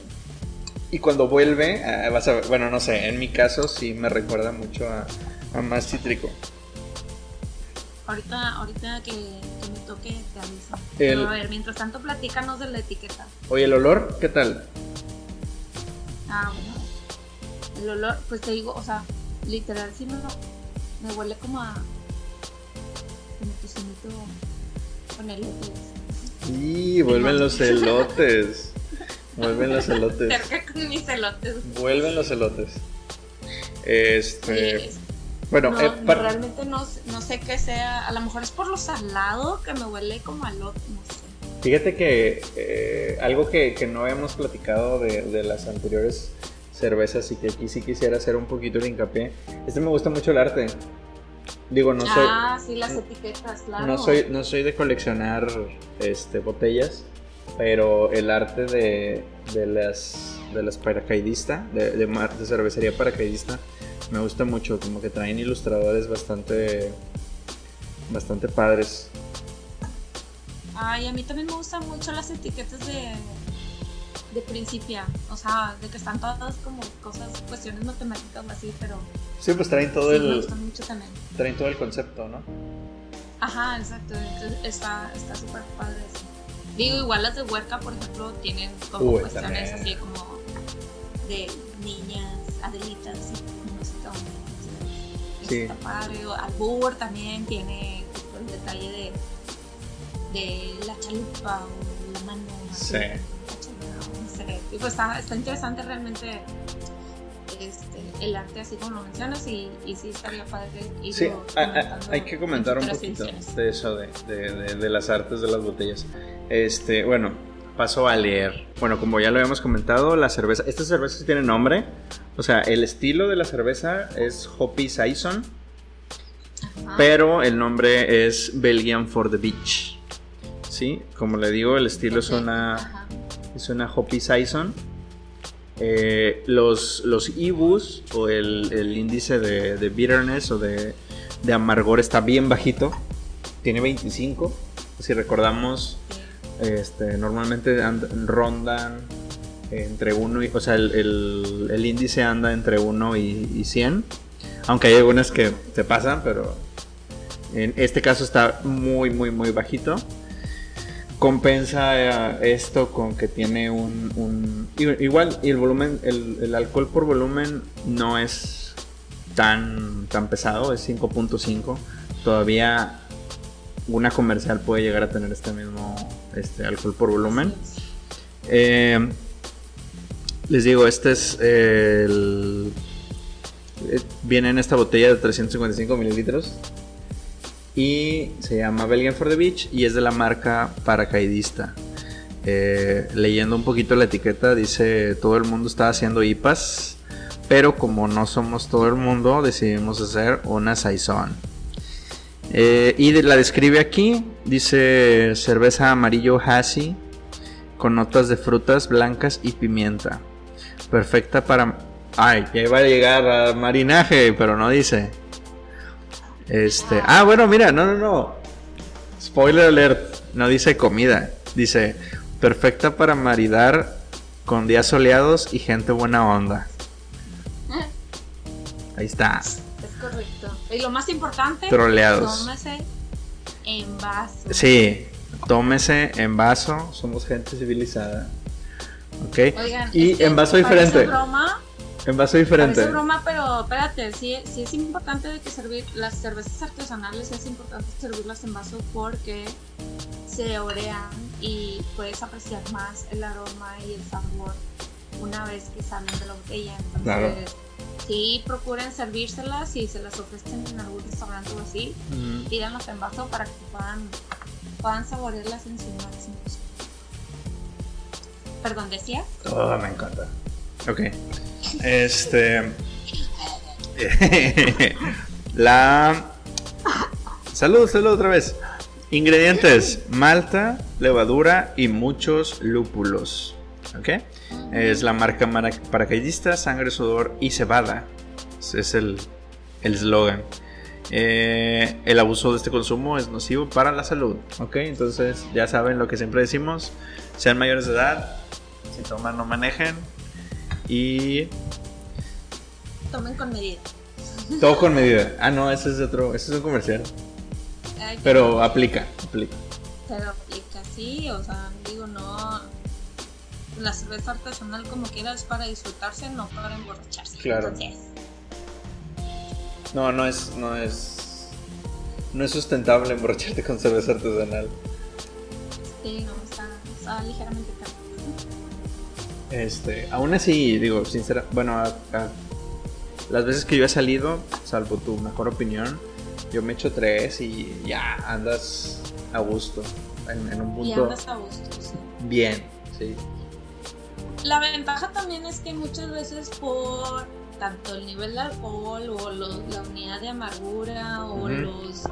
y cuando vuelve, ah, vas a ver, bueno, no sé, en mi caso sí me recuerda mucho a, a más cítrico. Ahorita, ahorita que, que me toque, te aviso. El- Pero a ver, mientras tanto, platícanos de la etiqueta. Oye, el olor, ¿qué tal? Ah, bueno. El olor, pues te digo, o sea, literal, sí me, me huele como a. como tocinito con elotes. Y vuelven los elotes. Vuelven los elotes. Cerca con mis elotes. Vuelven los elotes. Este. Bueno, no, eh, no, par- realmente no, sé- no sé qué sea. A lo mejor es por lo salado que me huele como a elote, no sé. fíjate que eh, algo que, que no hemos platicado de, de las anteriores cervezas y que aquí sí quisiera hacer un poquito de hincapié. Este me gusta mucho el arte. Digo, no soy. ah, sí, las etiquetas, claro. No soy, no soy de coleccionar este, botellas, pero el arte de, de las de las paracaidistas, de, de, mar- de cervecería paracaidista, me gusta mucho, como que traen ilustradores bastante bastante padres. Ay, a mí también me gustan mucho las etiquetas de, de principio, o sea, de que están todas como cosas, cuestiones matemáticas o así, pero... Sí, pues traen todo sí, el... Me gustan mucho también. Traen todo el concepto, ¿no? Ajá, exacto, entonces está está súper padre eso. Digo, igual las de Huerca, por ejemplo, tienen como Uy, cuestiones también. así como de niñas, adelitas. Sí. Albur también tiene el detalle de, de la chalupa o la mano. Sí. Y pues está, está interesante realmente este, el arte así como lo mencionas y, y sí estaría padre Sí, a- hay que comentar en un poquito de eso, de, de- de- de las artes de las botellas. Este, bueno, paso a leer. Bueno, como ya lo habíamos comentado, la cerveza, esta cerveza sí tiene nombre. O sea, el estilo de la cerveza es Hoppy Saison, Ajá. pero el nombre es Belgian for the Beach. Sí, como le digo, el estilo es una ajá. es una Hoppy Saison. Eh, los, los IBUs o el, el índice de, de bitterness o de, de amargor está bien bajito. Tiene 25. Si recordamos, este, normalmente and- rondan entre 1 y... O sea, el, el- índice anda entre 1 y, y 100. Aunque hay algunas que se pasan, pero en este caso está muy, muy, muy bajito. Compensa eh, esto con que tiene un, igual y el volumen el, el alcohol por volumen no es tan tan pesado es 5.5 todavía una comercial puede llegar a tener este mismo este alcohol por volumen. Eh, les digo este es el eh, viene en esta botella de 355 mililitros y se llama Belgian for the Beach y es de la marca Paracaidista. Eh, leyendo un poquito la etiqueta dice todo el mundo está haciendo IPAs, pero como no somos todo el mundo decidimos hacer una Saison. Eh, y la describe aquí, dice cerveza amarillo hazy con notas de frutas blancas y pimienta. Perfecta para... Ay, ya iba a llegar a marinaje, pero no dice. Este, ah, bueno, mira, no, no, no. Spoiler alert, no dice comida, dice perfecta para maridar con días soleados y gente buena onda. Ahí está, Es correcto. Y lo más importante, troleados. tómese en vaso. Sí, tómese en vaso, somos gente civilizada. ¿Ok? Oigan, y es en vaso diferente. broma, En vaso diferente. parece broma, pero espérate, sí, sí es importante de que servir las cervezas artesanales es importante servirlas en vaso porque se orean y puedes apreciar más el aroma y el sabor una vez que salen de la botella. Entonces, Claro. sí, procuren servírselas y se las ofrecen en algún restaurante o así. Mm, Tíranlas en vaso para que puedan, puedan saborearlas en su máximo. Perdón, decía. Oh, me encanta. Ok. Este. La. Salud, salud otra vez. Ingredientes: malta, levadura y muchos lúpulos. ¿Ok? Es la marca paracaidista, sangre, sudor y cebada. Es el el eslogan. Eh, el abuso de este consumo es nocivo para la salud. ¿Ok? Entonces, ya saben lo que siempre decimos: sean mayores de edad, si toman, no manejen. Y Tomen con medida. todo con medida. Ah, no, ese es otro, ese es un comercial. Ay, Pero aplica, aplica. Pero aplica, sí, o sea, digo, no. La cerveza artesanal, como quiera, es para disfrutarse, no para emborracharse. Claro. Entonces, No, no es, no es, no es sustentable emborracharte con cerveza artesanal. sí, no, está, está ligeramente caro. Este, aún así, digo, sincera, bueno, a- a- las veces que yo he salido, salvo tu mejor opinión, yo me echo tres y ya andas a gusto, en, en un Y punto andas a gusto, sí. bien, sí. La ventaja también es que muchas veces por tanto el nivel de alcohol o lo- la unidad de amargura o los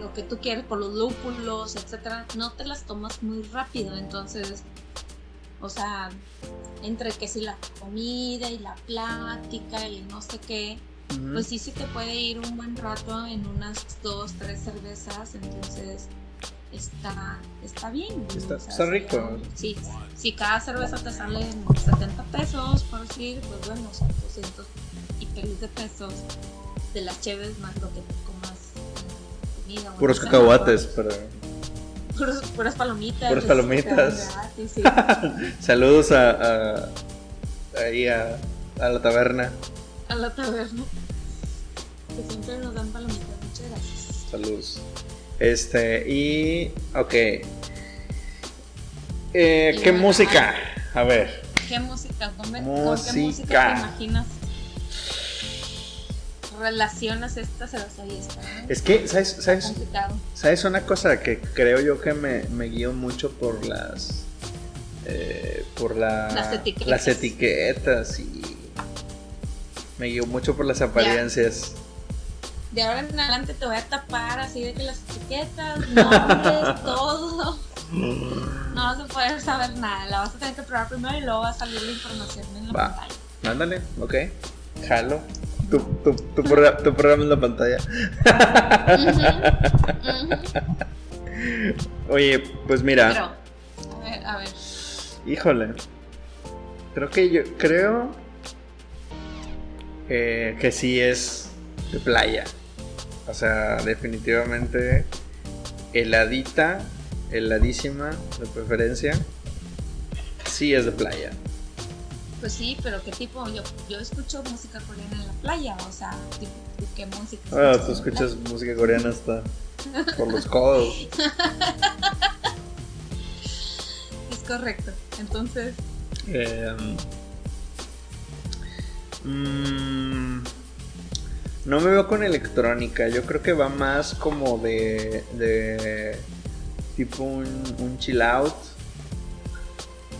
lo que tú quieres por los lúpulos, etcétera, no te las tomas muy rápido, entonces o sea, entre que si la comida y la plática y no sé qué, Ujú. pues sí se te puede ir un buen rato en unas dos, tres cervezas, entonces está, está bien. Está, o sea, está rico. Sí, si cada cerveza te sale en 70 pesos, por decir, pues bueno, son 200 y feliz de pesos de las cheves más lo que comas eh, comida. Puros cacahuates, pero... puros- puras palomitas. Puras es- palomitas. gratis, sí. Saludos a, a- ahí a, a la taberna. A la taberna. Que siempre nos dan palomitas. Muchas gracias. Saludos. Este, y. Ok. Eh, ¿Qué música? A ver. ¿Qué música? ¿Con, con qué Música. música te imaginas? Relacionas esta cerveza y esta. ¿no? Es que, ¿sabes, sabes. ¿sabes una cosa que creo yo que me, me guío mucho por las. eh, por la, Las etiquetas. las etiquetas y. Me guío mucho por las apariencias. De ahora en adelante te voy a tapar así de que las etiquetas, nombres, todo. No vas a poder saber nada. La vas a tener que probar primero y luego va a salir la información en la Va. pantalla. Mándale, ok. Jalo. Tu, tu, tu, progra- tu programa en la pantalla. Oye, pues mira. Pero, a ver, a ver. Híjole. Creo que yo. Creo. eh, que sí es de playa. O sea, definitivamente. Heladita. Heladísima, de preferencia. Sí es de playa. Pues sí, pero ¿qué tipo? Yo, yo escucho música coreana en la playa, o sea, tipo, ¿qué música? Ah, tú escuchas música coreana hasta. por los codos. Es correcto. Entonces, Eh, no me veo con electrónica. Yo creo que va más como de. de tipo un, un chill out.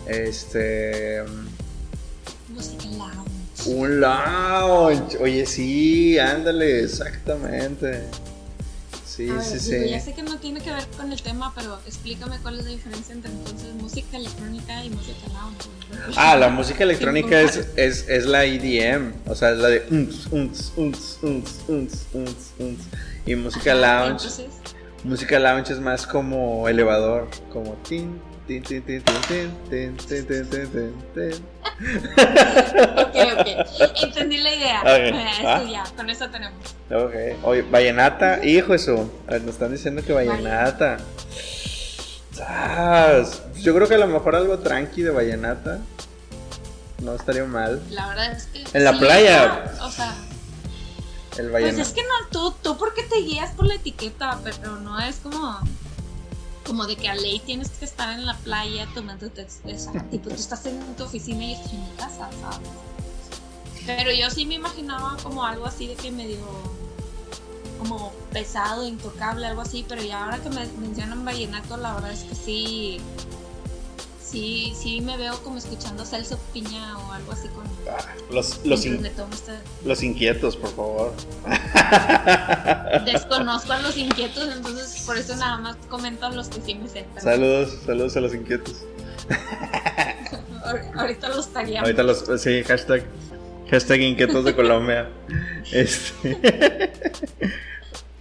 Este. Lounge. Un lounge. Oye, sí, ándale, exactamente. Sí, ver, sí, digo, Ya sí. sé que no tiene que ver con el tema, pero explícame cuál es la diferencia entre entonces música electrónica y música lounge. Ah, la música electrónica es, es, es la EDM, o sea, es la de unts, unts, unts, unts, unts, unts, unts. Y música Ajá, lounge, Entonces, música lounge es más como elevador, como tin, Ok, ok. Entendí la idea. Okay. Ya, con eso tenemos. Ok. Oye, Vallenata, hijo eso. A eh, nos están diciendo que Vallenata. Yo creo que a lo mejor algo tranqui de Vallenata. No estaría mal. La verdad es que. En la playa. O sea. El vallenata. Pues es que no, tú, tú porque te guías por la etiqueta, pero no es como. Como de que a ley tienes que estar en la playa tomándote. O sea, tipo, tú estás en tu oficina y yo estoy en mi casa, ¿sabes? Pero yo sí me imaginaba como algo así de que medio. Como pesado, intocable, algo así. Pero ya ahora que me mencionan vallenato, la verdad es que sí. Sí, sí me veo como escuchando Celso Piña o algo así con. Ah, Los, los, in- este- los inquietos, por favor. Desconozco a los inquietos, entonces por eso nada más comento a los que sí me pero Saludos, saludos a los inquietos. ahor- Ahorita los tagueamos. Ahorita los, sí, hashtag, hashtag inquietos de Colombia. Este.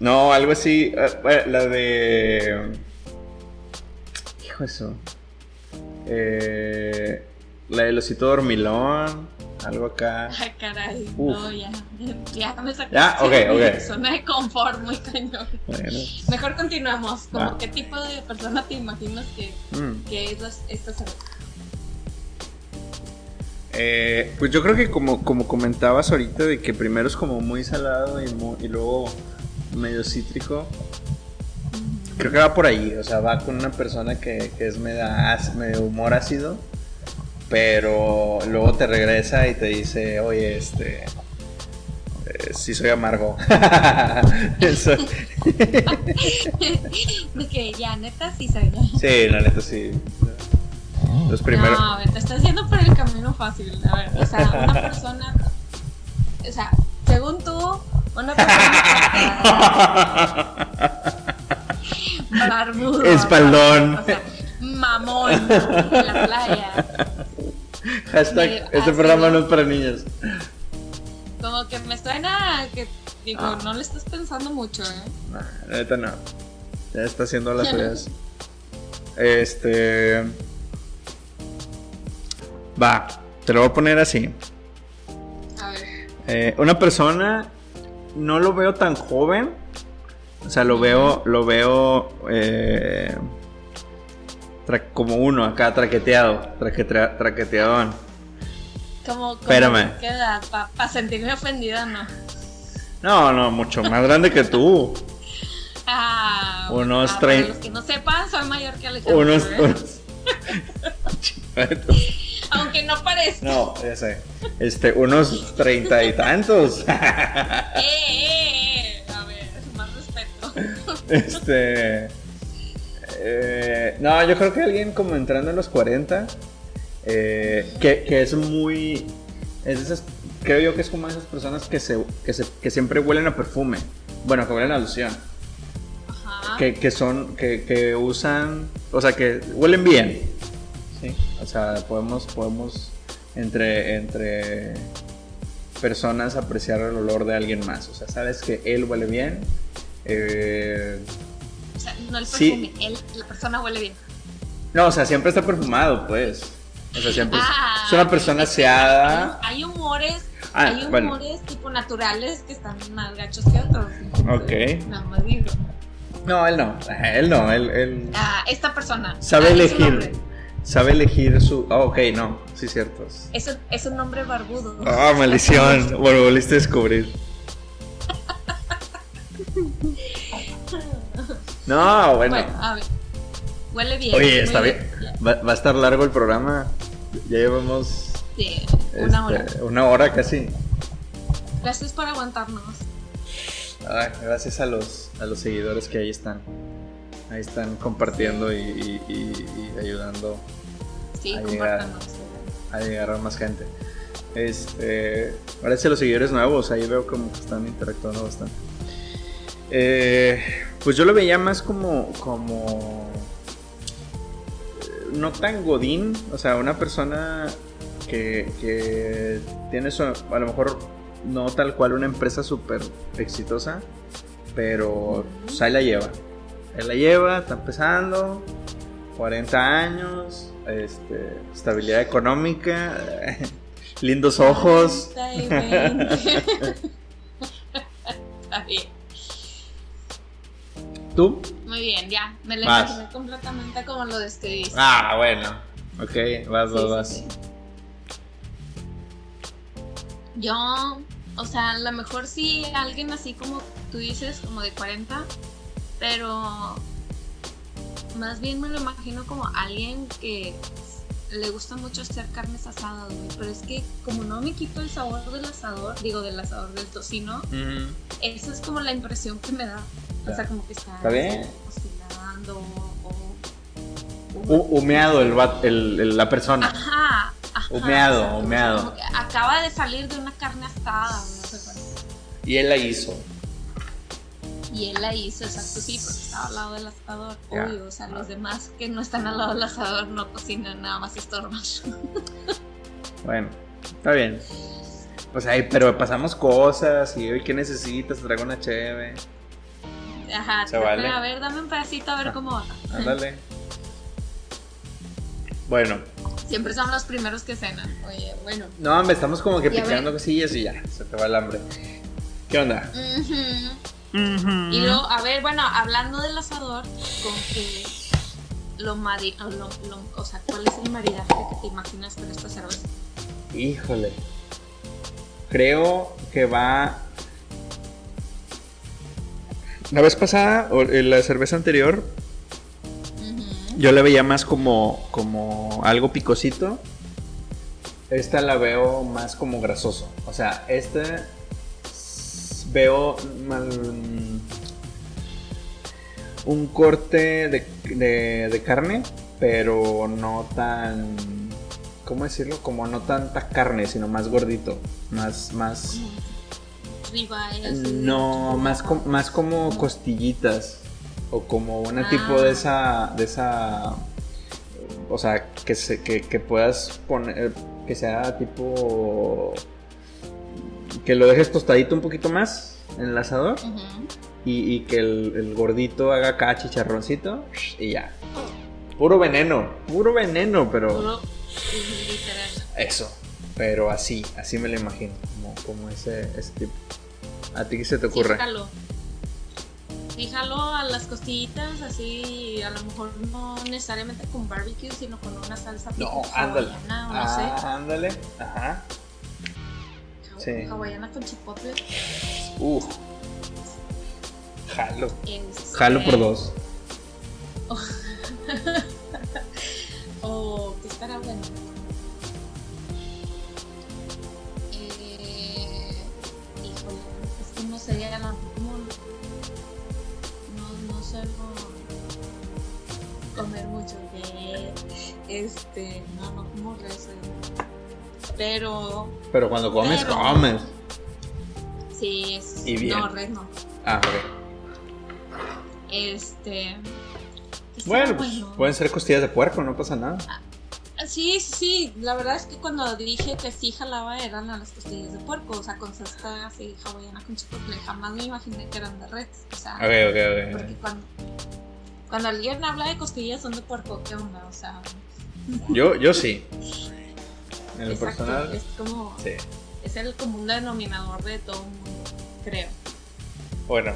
No, algo así. eh, bueno, la de. Hijo eso. Eh, la del osito dormilón. Algo acá. Ay, caray, Uf. no, ya, ya me sacaste Ya, ok, ok. Zona de confort muy cañón. Bueno. Mejor continuamos. Como Va. qué tipo de persona te imaginas que, mm. que es las- esta cerveza? Eh, pues yo creo que como, como comentabas ahorita, de que primero es como muy salado y, mu- y luego medio cítrico. Creo que va por ahí, o sea, va con una persona que, que es medio, medio humor ácido, pero luego te regresa y te dice, oye, este, eh, sí soy amargo. De que ya, neta, sí soy sí, la neta sí. Los primeros... No, te estás yendo por el camino fácil. A ver, o sea, una persona. O sea, según tú, una persona. Barbudo. Espaldón. O sea, mamón en la playa. Hashtag, medio este programa no es para niños. Como que me suena que. Digo, Ah. no le estás pensando mucho, ¿eh? No, la neta no. Ya está haciendo las suyas. Este. Va, te lo voy a poner así. A ver. Eh, una persona no lo veo tan joven. O sea, lo veo, lo veo eh, como uno acá, traqueteado, traquetea- traqueteadón. Como, como Espérame. ¿Qué edad? Para sentirme ofendida, no. No, no, mucho más grande que tú. Ah, Unos ah, trein- Para los que no sepan, soy mayor que Alejandro. Unos. ¿eh? unos- Aunque no parezca. No, ya sé. Este, unos treinta y tantos. Eh, eh, eh. Este. eh, no, yo creo que alguien como entrando en los 40. eh, que, que es muy. Es esas, creo yo que es como esas personas que, se, que, se- que siempre huelen a perfume. Bueno, que huelen a loción. Ajá. Que, que son. Que, que usan. O sea, que huelen bien. Sí. O sea, podemos. podemos entre, entre personas apreciar el olor de alguien más. O sea, sabes que él huele bien. Eh, O sea, no el Sí. perfume, él, la persona huele bien. No, o sea, siempre está perfumado, pues. O sea, siempre es- Ah, es una persona aseada. Hay humores, Ah, hay bueno. humores tipo naturales que están más gachos que otros. Ok. Nada más digo. No, él no. Él no, él, él Ah, esta persona. sabe ah, elegir. Sabe elegir su. Ah, ok, no. Sí, cierto. Es un, es un hombre barbudo. Ah, maldición. Bueno, volviste a descubrir. No, bueno. Bueno, a ver. Huele bien. Oye, está bien. Va, va a estar largo el programa. Ya llevamos Sí, una hora. este, una hora casi. Gracias por aguantarnos. Ay, gracias a los, a los seguidores que ahí están. Ahí están compartiendo y, y- y- y ayudando Sí, A llegar. a llegar a más gente. Este, gracias a los seguidores nuevos, ahí veo como que están interactuando bastante. Eh, pues yo lo veía más como, como no tan godín, o sea, una persona que, que tiene su, a lo mejor no tal cual una empresa súper exitosa, pero pues, ahí la lleva. Él la lleva, está empezando, 40 años, este, estabilidad económica, lindos ojos. 40 y 20. Está bien. ¿Tú? Muy bien, ya. Me lo imaginé completamente como lo describiste. Ah, bueno. Ok, vas, Sí, vas, sí, vas. sí. Yo, o sea, a lo mejor sí alguien así como tú dices, como de 40, pero más bien me lo imagino como alguien que le gusta mucho hacer carnes asadas, güey. Pero es que como no me quito el sabor del asador, digo del asador del tocino, esa es como la impresión que me da. O sea, como que está, Está bien. cocinando o... Hu- Humeado el, el- el- la persona. Ajá, ajá. Humeado, humeado. como que acaba de salir de una carne asada, güey, o sea, Y él la hizo. Y él la hizo, exacto, sí, porque estaba al lado del asador. Ya. Obvio, o sea, los demás que no están al lado del asador no cocinan, nada más estorban. Bueno, está bien. Pues ahí, pero pasamos cosas y hoy qué necesitas, traigo una cheve. Ajá, Se vale. a ver, dame un pedacito a ver Ah. cómo va. Ándale. Bueno, Siempre son los primeros que cenan. Oye, bueno. no, hombre, estamos como que picando cosillas y ya, se te va el hambre. ¿Qué onda? Y luego, a ver, bueno, hablando del asador, con que lo mari o, lo- lo- o sea, ¿cuál es el maridaje que te imaginas con esta cerveza? Híjole. Creo que va. La vez pasada, o en la cerveza anterior, yo la veía más como, como algo picosito. Esta la veo más como grasoso. O sea, s- veo mal- un corte de, de- de carne, pero no tan, ¿cómo decirlo? Como no tanta carne, sino más gordito, más, más, no, tipo- más, com- más como costillitas o como tipo Ah. de esa, de esa, o sea, que se, que, que puedas poner, que sea tipo, que lo dejes tostadito un poquito más en el asador Ujú. y, que el, gordito haga acá chicharroncito y ya. Puro veneno, puro veneno, pero... Eso, pero así, así me lo imagino, como, como ese, ese tipo. ¿A ti qué se te ocurre? fíjalo. Fíjalo a las costillitas, así, a lo mejor no necesariamente con barbecue, sino con una salsa no, ándale. o no ah, sé. Ándale, ajá. Sí. Hawaiana con chipotle. Uf. Jalo. Este... Jalo por dos. o oh, ¿qué estará bueno? sería no, no suelo comer mucho de este, no, no como res, pero... Pero cuando comes, comes. Sí, es, y bien. no, res no. Ah, ok. Este... Bueno, pues, pueden ser costillas de puerco, no pasa nada. Ah, Sí, sí, la verdad es que cuando dije que sí jalaba eran a las costillas de puerco, o sea, con salsa así hawaiana con chipotle, jamás me imaginé que eran de red, o sea, ok, ok, ok. Porque cuando, cuando alguien habla de costillas son de puerco, ¿qué onda? O sea... Yo, yo sí. En el personal... Es como... Sí. Es el común denominador de todo el mundo, creo. Bueno,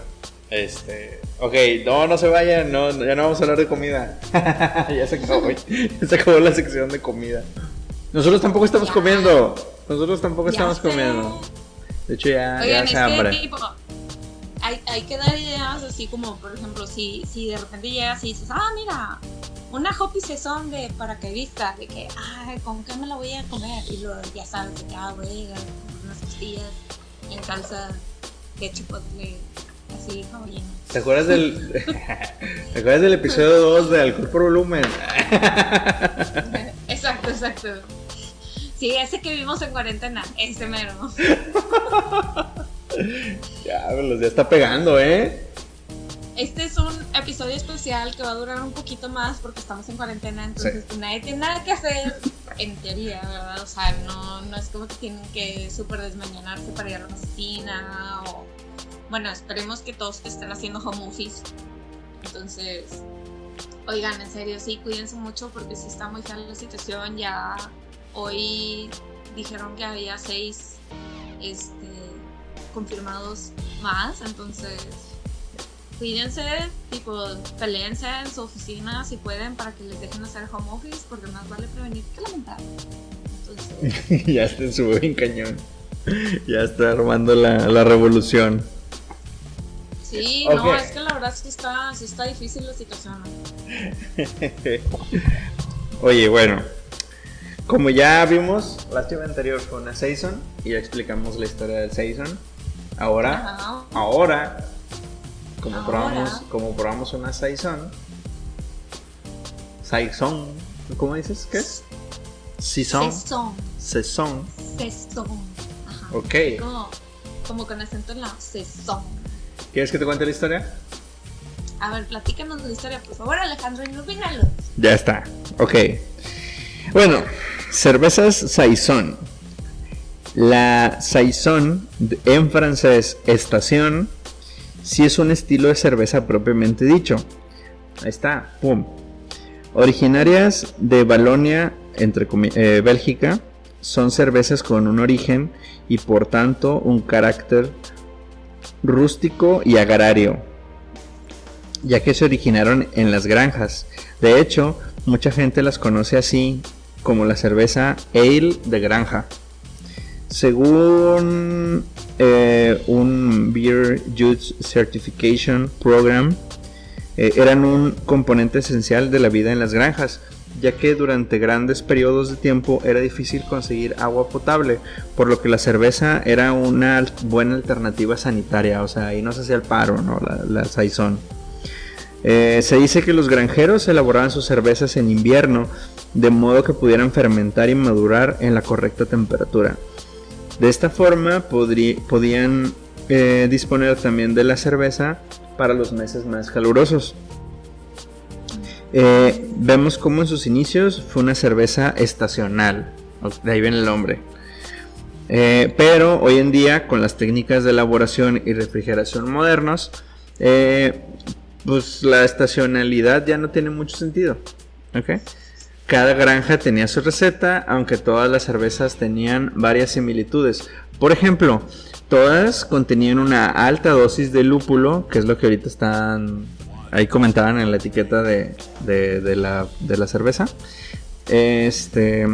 este, ok, no, no se vayan, no, ya no vamos a hablar de comida. ya se acabó, ya se acabó la sección de comida. Nosotros tampoco estamos comiendo. Nosotros tampoco estamos comiendo. De hecho, ya, ya se hambre. hay, hay, que dar ideas así como, por ejemplo, si, si de repente llegas y dices, ah, mira, una hopi sesón de paracaidista, de que, ay, ¿con qué me la voy a comer? Y luego ya sabes, de que, ah, voy a unas costillas en salsa de chipotle así como ¿Te acuerdas del, ¿Te acuerdas del episodio 2 de Alcohol por Volumen? exacto, exacto. Sí, ese que vimos en cuarentena, ese mero. ya, ya está pegando, ¿eh? Este es un episodio especial que va a durar un poquito más porque estamos en cuarentena, entonces nadie tiene nada que hacer, en teoría, ¿verdad? O sea, no, no es como que tienen que súper desmañanarse para ir a la oficina o bueno, esperemos que todos estén haciendo home office. Entonces, oigan, en serio, sí, cuídense mucho porque sí está muy fea la situación. Ya hoy dijeron que había seis este, confirmados más, entonces cuídense, tipo, peleense en su oficina si pueden para que les dejen hacer home office, porque más vale prevenir que lamentar. Entonces... ya está sube bien cañón. Ya está armando la, la revolución. Sí, no, es que la verdad es que está, sí está difícil la situación. Oye, bueno, como ya vimos, la actividad anterior fue una Saison y ya explicamos la historia del Saison. Ahora, ahora, como probamos, como probamos una Saison, Saison, ¿cómo dices? ¿Qué es? Saison. Saison. Saison. Ajá. Ok. Como, como con acento en la Saison. ¿Quieres que te cuente la historia? A ver, platícanos la historia, por favor, Alejandro, ilumínalo. Ya está, ok. Bueno, cervezas Saison. La Saison, en francés, estación, sí es un estilo de cerveza propiamente dicho. Ahí está, pum. Originarias de Balonia, entre eh, Bélgica, son cervezas con un origen y por tanto un carácter rústico y agrario, ya que se originaron en las granjas. De hecho, mucha gente las conoce así como la cerveza ale de granja. Según eh, un Beer Juice Certification Program, eh, eran un componente esencial de la vida en las granjas, ya que durante grandes periodos de tiempo era difícil conseguir agua potable, por lo que la cerveza era una buena alternativa sanitaria, o sea, ahí no se hacía el paro, ¿no? La, la. Eh, se dice que los granjeros elaboraban sus cervezas en invierno, de modo que pudieran fermentar y madurar en la correcta temperatura. De esta forma podían eh, disponer también de la cerveza para los meses más calurosos. Eh, vemos cómo en sus inicios fue una cerveza estacional, de ahí viene el nombre. Eh, pero hoy en día, con las técnicas de elaboración y refrigeración modernos, pues la estacionalidad ya no tiene mucho sentido. ¿Ok? Cada granja tenía su receta, aunque todas las cervezas tenían varias similitudes. Por ejemplo, todas contenían una alta dosis de lúpulo, que es lo que ahorita están ahí comentaban en la etiqueta de, de, la, de la, cerveza. Este,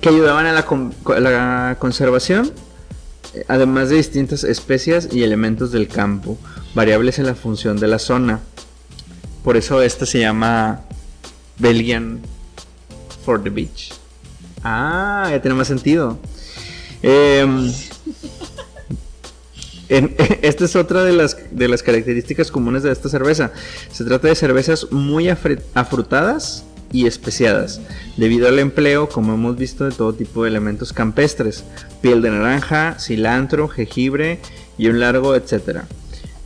que ayudaban a la, conservación, eh, además de distintas especias y elementos del campo, variables en la función de la zona. Por eso esta se llama Belgian for the Beach. Ah, ya tiene más sentido. Eh, esta es otra de las, de las características comunes de esta cerveza. Se trata de cervezas muy afrutadas y especiadas, debido al empleo, como hemos visto, de todo tipo de elementos campestres, piel de naranja, cilantro, jengibre y un largo etcétera.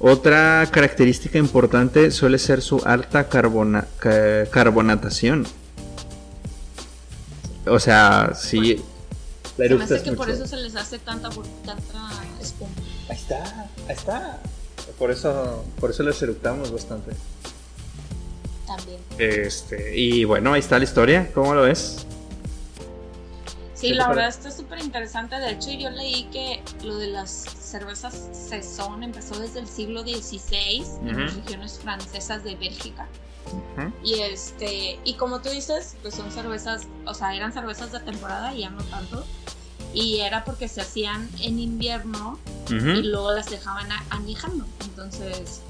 Otra característica importante suele ser su alta carbonatación. O sea, sí. La se me hace que por eso se les hace tanta, tanta espuma. Ahí está, ahí está. Por eso, por eso les eructamos bastante. También. Este, y bueno, ahí está la historia. ¿Cómo lo ves? Sí, la verdad está súper interesante. De hecho, yo leí que lo de las cervezas Saison empezó desde el siglo XVI en las regiones francesas de Bélgica. Y este, y como tú dices, pues son cervezas, o sea, eran cervezas de temporada y ya no tanto y era porque se hacían en invierno y luego las dejaban añejando. Entonces,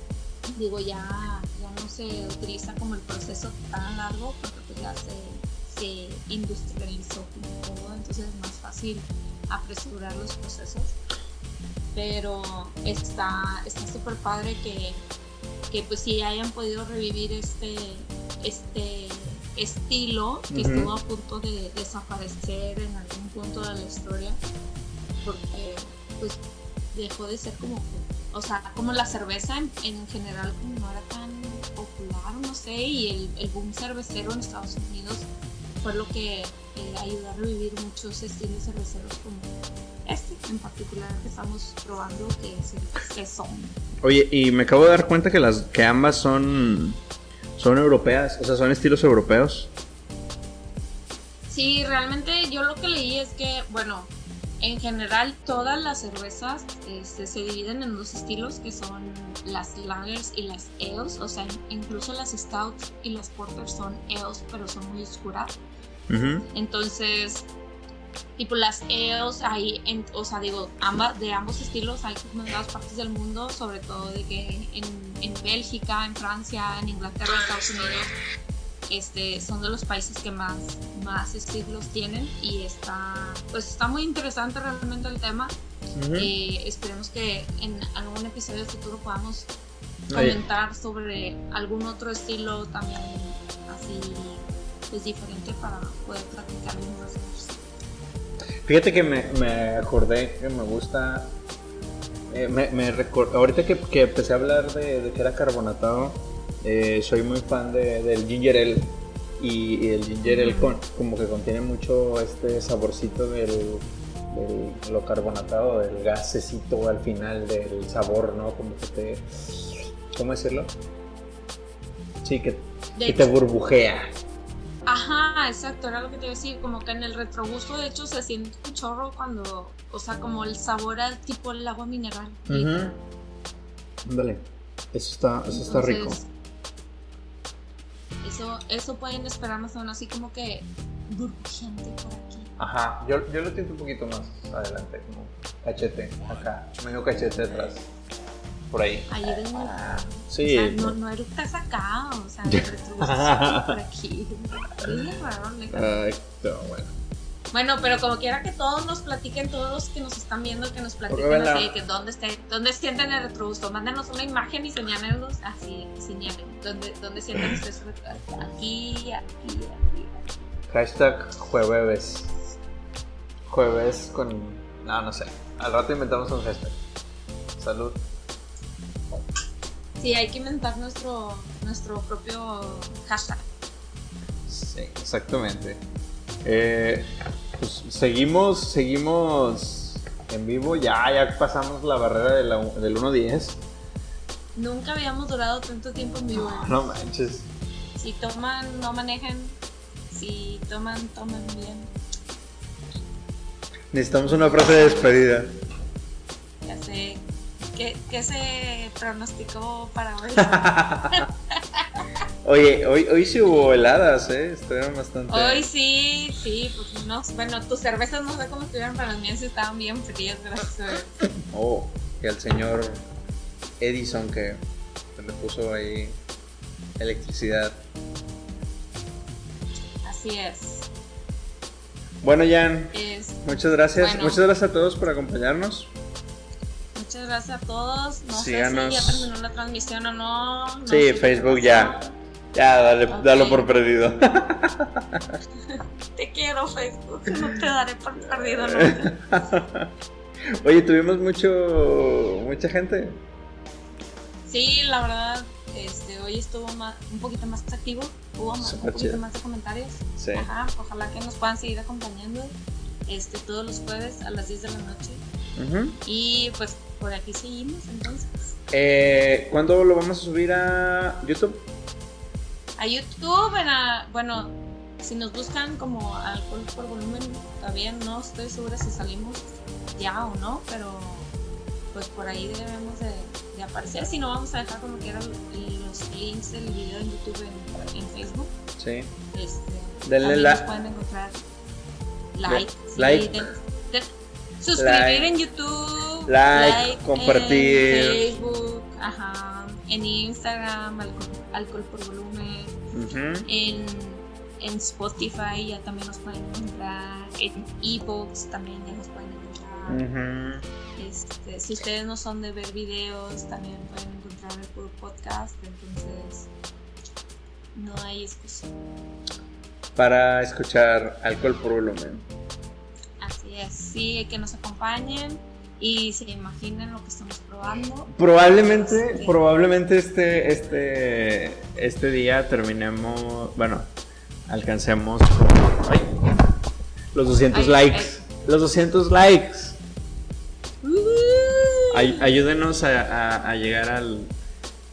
digo, ya, ya no se utiliza como el proceso tan largo porque pues ya se, se industrializó todo, entonces es más fácil apresurar los procesos. Pero está súper padre que, que pues sí hayan podido revivir este, este estilo que estuvo a punto de desaparecer en algún punto de la historia porque pues dejó de ser como o sea como la cerveza en, general como no era tan popular no sé y el, el boom cervecero en Estados Unidos fue lo que eh, ayudó a revivir muchos estilos cerveceros como este en particular que estamos probando que es el Saison. Oye, y me acabo de dar cuenta que las que ambas son son europeas, o sea, son estilos europeos. Sí, realmente yo lo que leí es que, bueno, en general todas las cervezas este, se dividen en dos estilos que son las lagers y las ales, o sea, incluso las stouts y las porters son ales, pero son muy oscuras. Entonces, tipo las ales hay, en, o sea, digo, ambas, de ambos estilos hay en todas partes del mundo, sobre todo de que en, en Bélgica, en Francia, en Inglaterra, Estados Unidos, este, son de los países que más, más estilos tienen y está, pues está muy interesante realmente el tema. Eh, esperemos que en algún episodio futuro podamos comentar sobre algún otro estilo también así pues diferente para poder practicar más Fíjate que me, me acordé que me gusta. Eh, me, me ahorita que, que, empecé a hablar de, de que era carbonatado, eh, soy muy fan de, del ginger ale. Y, el ginger ale como que contiene mucho este saborcito del, del, lo carbonatado, del gasecito al final, del sabor, ¿no? Como que te. ¿Cómo decirlo? Sí, que, que te burbujea. Ajá, exacto, era lo que te iba a decir, como que en el retrogusto de hecho se siente un chorro cuando, o sea, como el sabor al tipo el agua mineral. Ándale, eso está, eso está rico. Eso, eso pueden esperar más o menos así como que burbujeante por aquí. Ajá, yo, yo lo siento un poquito más adelante, como cachete, acá, medio cachete atrás por ahí. Ahí muy... Sí. O sea, no, no eructas acá, o sea, por aquí. Ay, no, bueno. Bueno, pero como quiera que todos nos platiquen, todos los que nos están viendo, que nos platiquen así, que dónde, esté, dónde sienten el retrogusto. Mándenos una imagen y señálenlos así, señalen. ¿Dónde, dónde sienten ustedes Aquí, aquí, aquí. Hashtag jueves. Jueves con. No, no sé. Al rato inventamos un hashtag. Salud. Sí, hay que inventar nuestro, nuestro propio hashtag. Sí, exactamente. Eh, pues seguimos, seguimos en vivo. Ya, ya pasamos la barrera del 1.10. Nunca habíamos durado tanto tiempo en vivo. No manches. Si toman, no manejen. Si toman, tomen bien. Necesitamos una frase de despedida. Ya sé. ¿Qué, qué se pronosticó para hoy? Oye, hoy, hoy sí hubo heladas, ¿eh? Estuvieron bastante. Hoy sí, sí, pues no, bueno, tus cervezas no sé cómo estuvieron, pero las mías estaban bien frías, gracias a Dios. Oh, y al señor Edison que le puso ahí electricidad. Así es. Bueno, Jan, es muchas gracias. Bueno. Muchas gracias a todos por acompañarnos. Muchas gracias a todos. No Síganos. sé si ya terminó la transmisión o no. no Sí, sé Facebook ya. Ya, dale, dalo por perdido. Te quiero, Facebook. No te daré por perdido nunca. Oye, tuvimos mucho, mucha gente. Sí, la verdad, este, hoy estuvo más, un poquito más activo. Hubo más, un poquito chido. más de comentarios. Sí. Ajá, ojalá que nos puedan seguir acompañando este, todos los jueves a las 10 de la noche. Y pues por aquí seguimos entonces. Eh, ¿Cuándo lo vamos a subir a YouTube? A YouTube, en a- bueno, si nos buscan como alcohol por volumen, todavía no estoy segura si salimos ya o no, pero pues por ahí debemos de, de aparecer. Si no, vamos a dejar como quiera los links del video en YouTube en, en Facebook. Sí. Este, Denle nos pueden encontrar like, sí, like. den- den- suscribir Like. en YouTube, Like, compartir. en Facebook, ajá, en Instagram, alcohol, alcohol por volumen, en, en Spotify ya también nos pueden encontrar, en ebooks también ya nos pueden encontrar. Ujú. Este, si ustedes no son de ver videos, también pueden encontrar el puro podcast, entonces no hay excusa. Para escuchar alcohol por volumen. Así que nos acompañen y se imaginen lo que estamos probando. Probablemente, probablemente este, este, este día terminemos, bueno, alcancemos ay, los 200 Ay, likes. ay. Los 200 likes. Uh, Ay- ayúdenos a, a- a llegar al,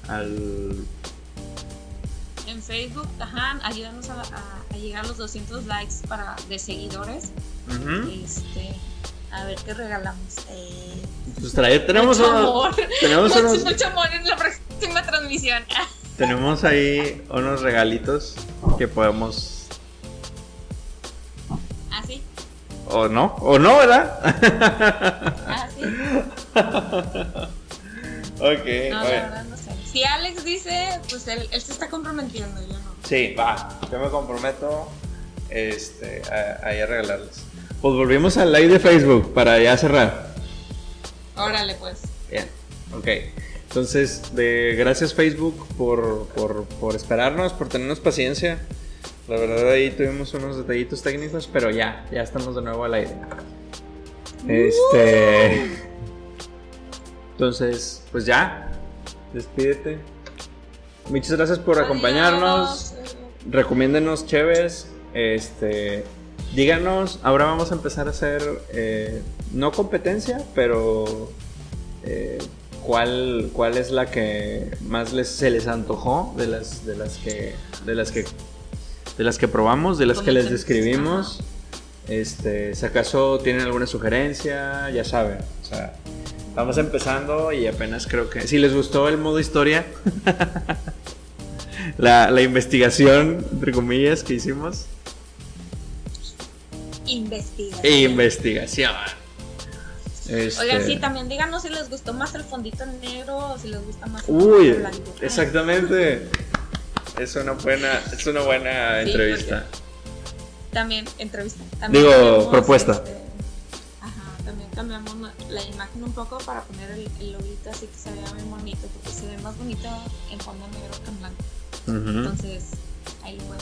al... Facebook, ajá, ayúdanos a, a- a llegar a los 200 likes para, de seguidores. Este, a ver qué regalamos. Eh, Pues tenemos, mucho amor. tenemos, Mucho, unos- mucho amor en la próxima transmisión. tenemos ahí unos regalitos que podemos... Así, O no, o no, ¿verdad? así. ok, No, la bueno. Si Alex dice, pues él, él se está comprometiendo, yo no. Sí, va. Yo me comprometo este, a, a ir a regalarles. Pues volvimos al live de Facebook para ya cerrar. Órale, pues. Bien, ok. Entonces, de, gracias Facebook por, por, por esperarnos, por tenernos paciencia. La verdad ahí tuvimos unos detallitos técnicos, pero ya, ya estamos de nuevo al aire. Este... Entonces, pues ya, despídete. Muchas gracias por acompañarnos. Recomiéndenos Cheves. Este. Díganos, ahora vamos a empezar a hacer eh, no competencia, pero eh, ¿cuál, cuál es la que más les, se les antojó de las de las que de las que de las que probamos, de las que les describimos. Este, si acaso tienen alguna sugerencia, ya saben. O sea, estamos empezando y apenas creo que si les gustó el modo historia, la, la investigación entre comillas que hicimos. Investiga. Investigación. Este, Oigan, sí, también díganos si les gustó más el fondito negro o si les gusta más el Uy, blanco. exactamente. Es una buena, es una buena Sí, entrevista. También, entrevista. También Digo, propuesta. este, cambiamos la- imagen un poco para poner el, el loguito así que se vea bien bonito, porque se ve más bonito en fondo negro que en blanco. Ujú. Entonces, ahí bueno.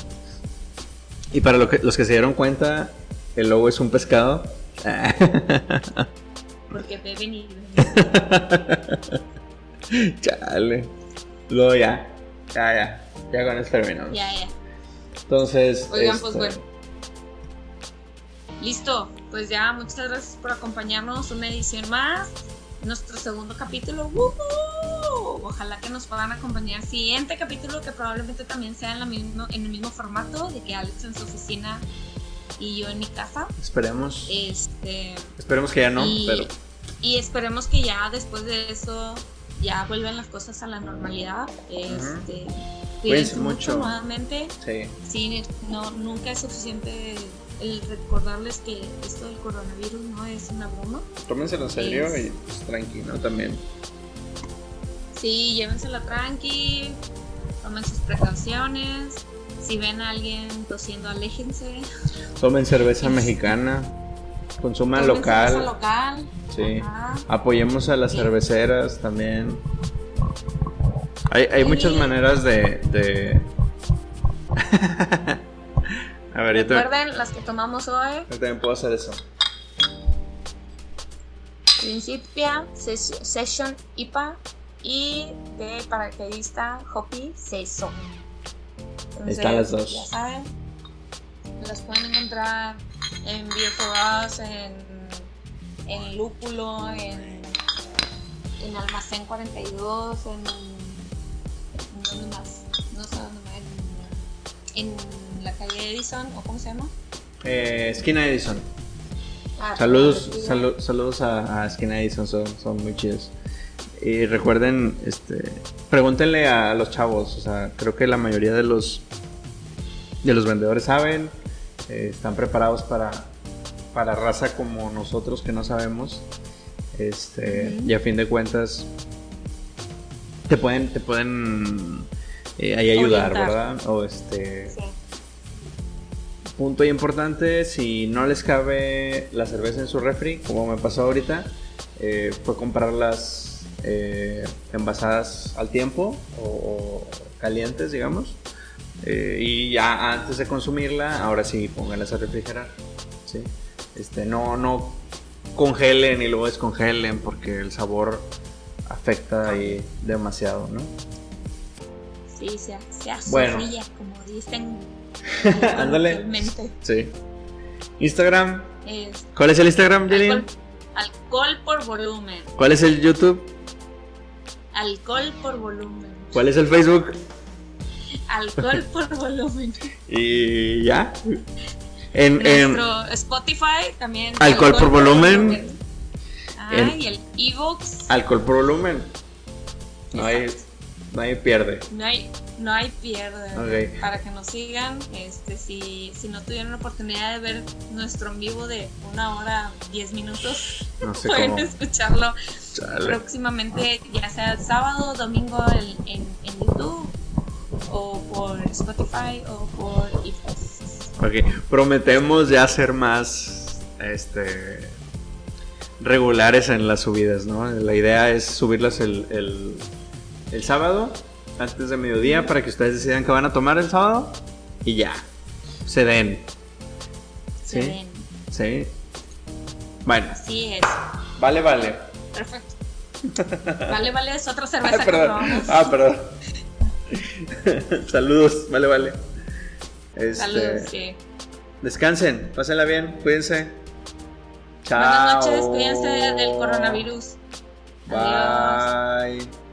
Y para lo que- los que se dieron cuenta, el logo es un pescado. Porque beben y beben. Chale. Luego ya. Ya, ya. Ya con eso terminamos. ya, ya. Entonces. Oigan, pues este, bueno. Listo, pues ya, muchas gracias por acompañarnos una edición más. Nuestro segundo capítulo. Ojalá que nos puedan acompañar siguiente capítulo que probablemente también sea en, la mismo, en el mismo formato de que Alex en su oficina y yo en mi casa. Esperemos. Este, Esperemos que ya no, y, pero. Y esperemos que ya después de eso ya vuelvan las cosas a la normalidad. Este, Cuídense cuídense mucho. mucho. nuevamente. Sí. Sí, no, nunca es suficiente el recordarles que esto del coronavirus no es una broma. Tómenselo en serio Es- y pues, tranquilo también. Sí, llévensela tranqui, tomen sus precauciones. Si ven a alguien tosiendo, aléjense. Tomen cerveza mexicana. Consuman Tomen local. cerveza local. Sí. Ajá. Apoyemos a las Sí. cerveceras también. Hay, hay Sí. muchas maneras de. de... a ver, te- Recuerden las que tomamos hoy. yo también puedo hacer eso. Principia, Ses- Session IPA y de paracaidista Hopi Saison. Ahí están las dos. Ya saben, las pueden encontrar en Beer for Us, en, en Lúpulo, en, en Almacén 42, en, en ¿dónde más? No sé dónde más. En, en la calle Edison, ¿o cómo se llama? Eh, Esquina Edison. Ah, Saludos, salu- saludos a, a Esquina Edison, son, son muy chidos. Y recuerden, este, pregúntenle a los chavos, o sea, creo que la mayoría de los de los vendedores saben, eh, están preparados para, para raza como nosotros que no sabemos. Este, y a fin de cuentas te pueden, te pueden eh, ahí ayudar, Orientar. ¿verdad? O este Sí. Punto importante, si no les cabe la cerveza en su refri, como me pasó ahorita, eh, fue comprarlas eh, envasadas al tiempo o, o calientes, digamos. Eh, y ya antes de consumirla, ahora sí, pónganlas a refrigerar. ¿sí? Este, no, no congelen y luego descongelen porque el sabor afecta ahí demasiado, ¿no? Sí, se, se Bueno. azorrilla, como dicen. Ándale. Sí. Instagram. Es ¿Cuál es el Instagram, Jenny? alcohol, alcohol por volumen. ¿Cuál es el YouTube? Alcohol por volumen. ¿Cuál es el Facebook? Alcohol por volumen. Y ya. En, en- Nuestro Spotify también. Alcohol por volumen. Ah, En- y el ebooks. alcohol por volumen. No hay, Hay pierde. No hay, no hay pierde. Para que nos sigan, este, si, si no tuvieron la oportunidad de ver nuestro en vivo de una hora, diez minutos, No sé pueden cómo. escucharlo Chale. próximamente, ya sea sábado, domingo en, en, en YouTube, o por Spotify, o por iVoox. Ok, prometemos ya ser más este regulares en las subidas, ¿no? La idea es subirlas el, el, el sábado, antes de mediodía, para que ustedes decidan que van a tomar el sábado y ya, se den. Se ¿Sí? ven. ¿Sí? Bueno, Así es. vale, vale. Perfecto. Vale, vale, es otra cerveza Ay, que perdón. probamos. Ah, perdón. Saludos, vale, vale. Este, Saludos, sí. Descansen, pásenla bien, cuídense. Chao. Buenas noches, cuídense del coronavirus. Adiós. Bye.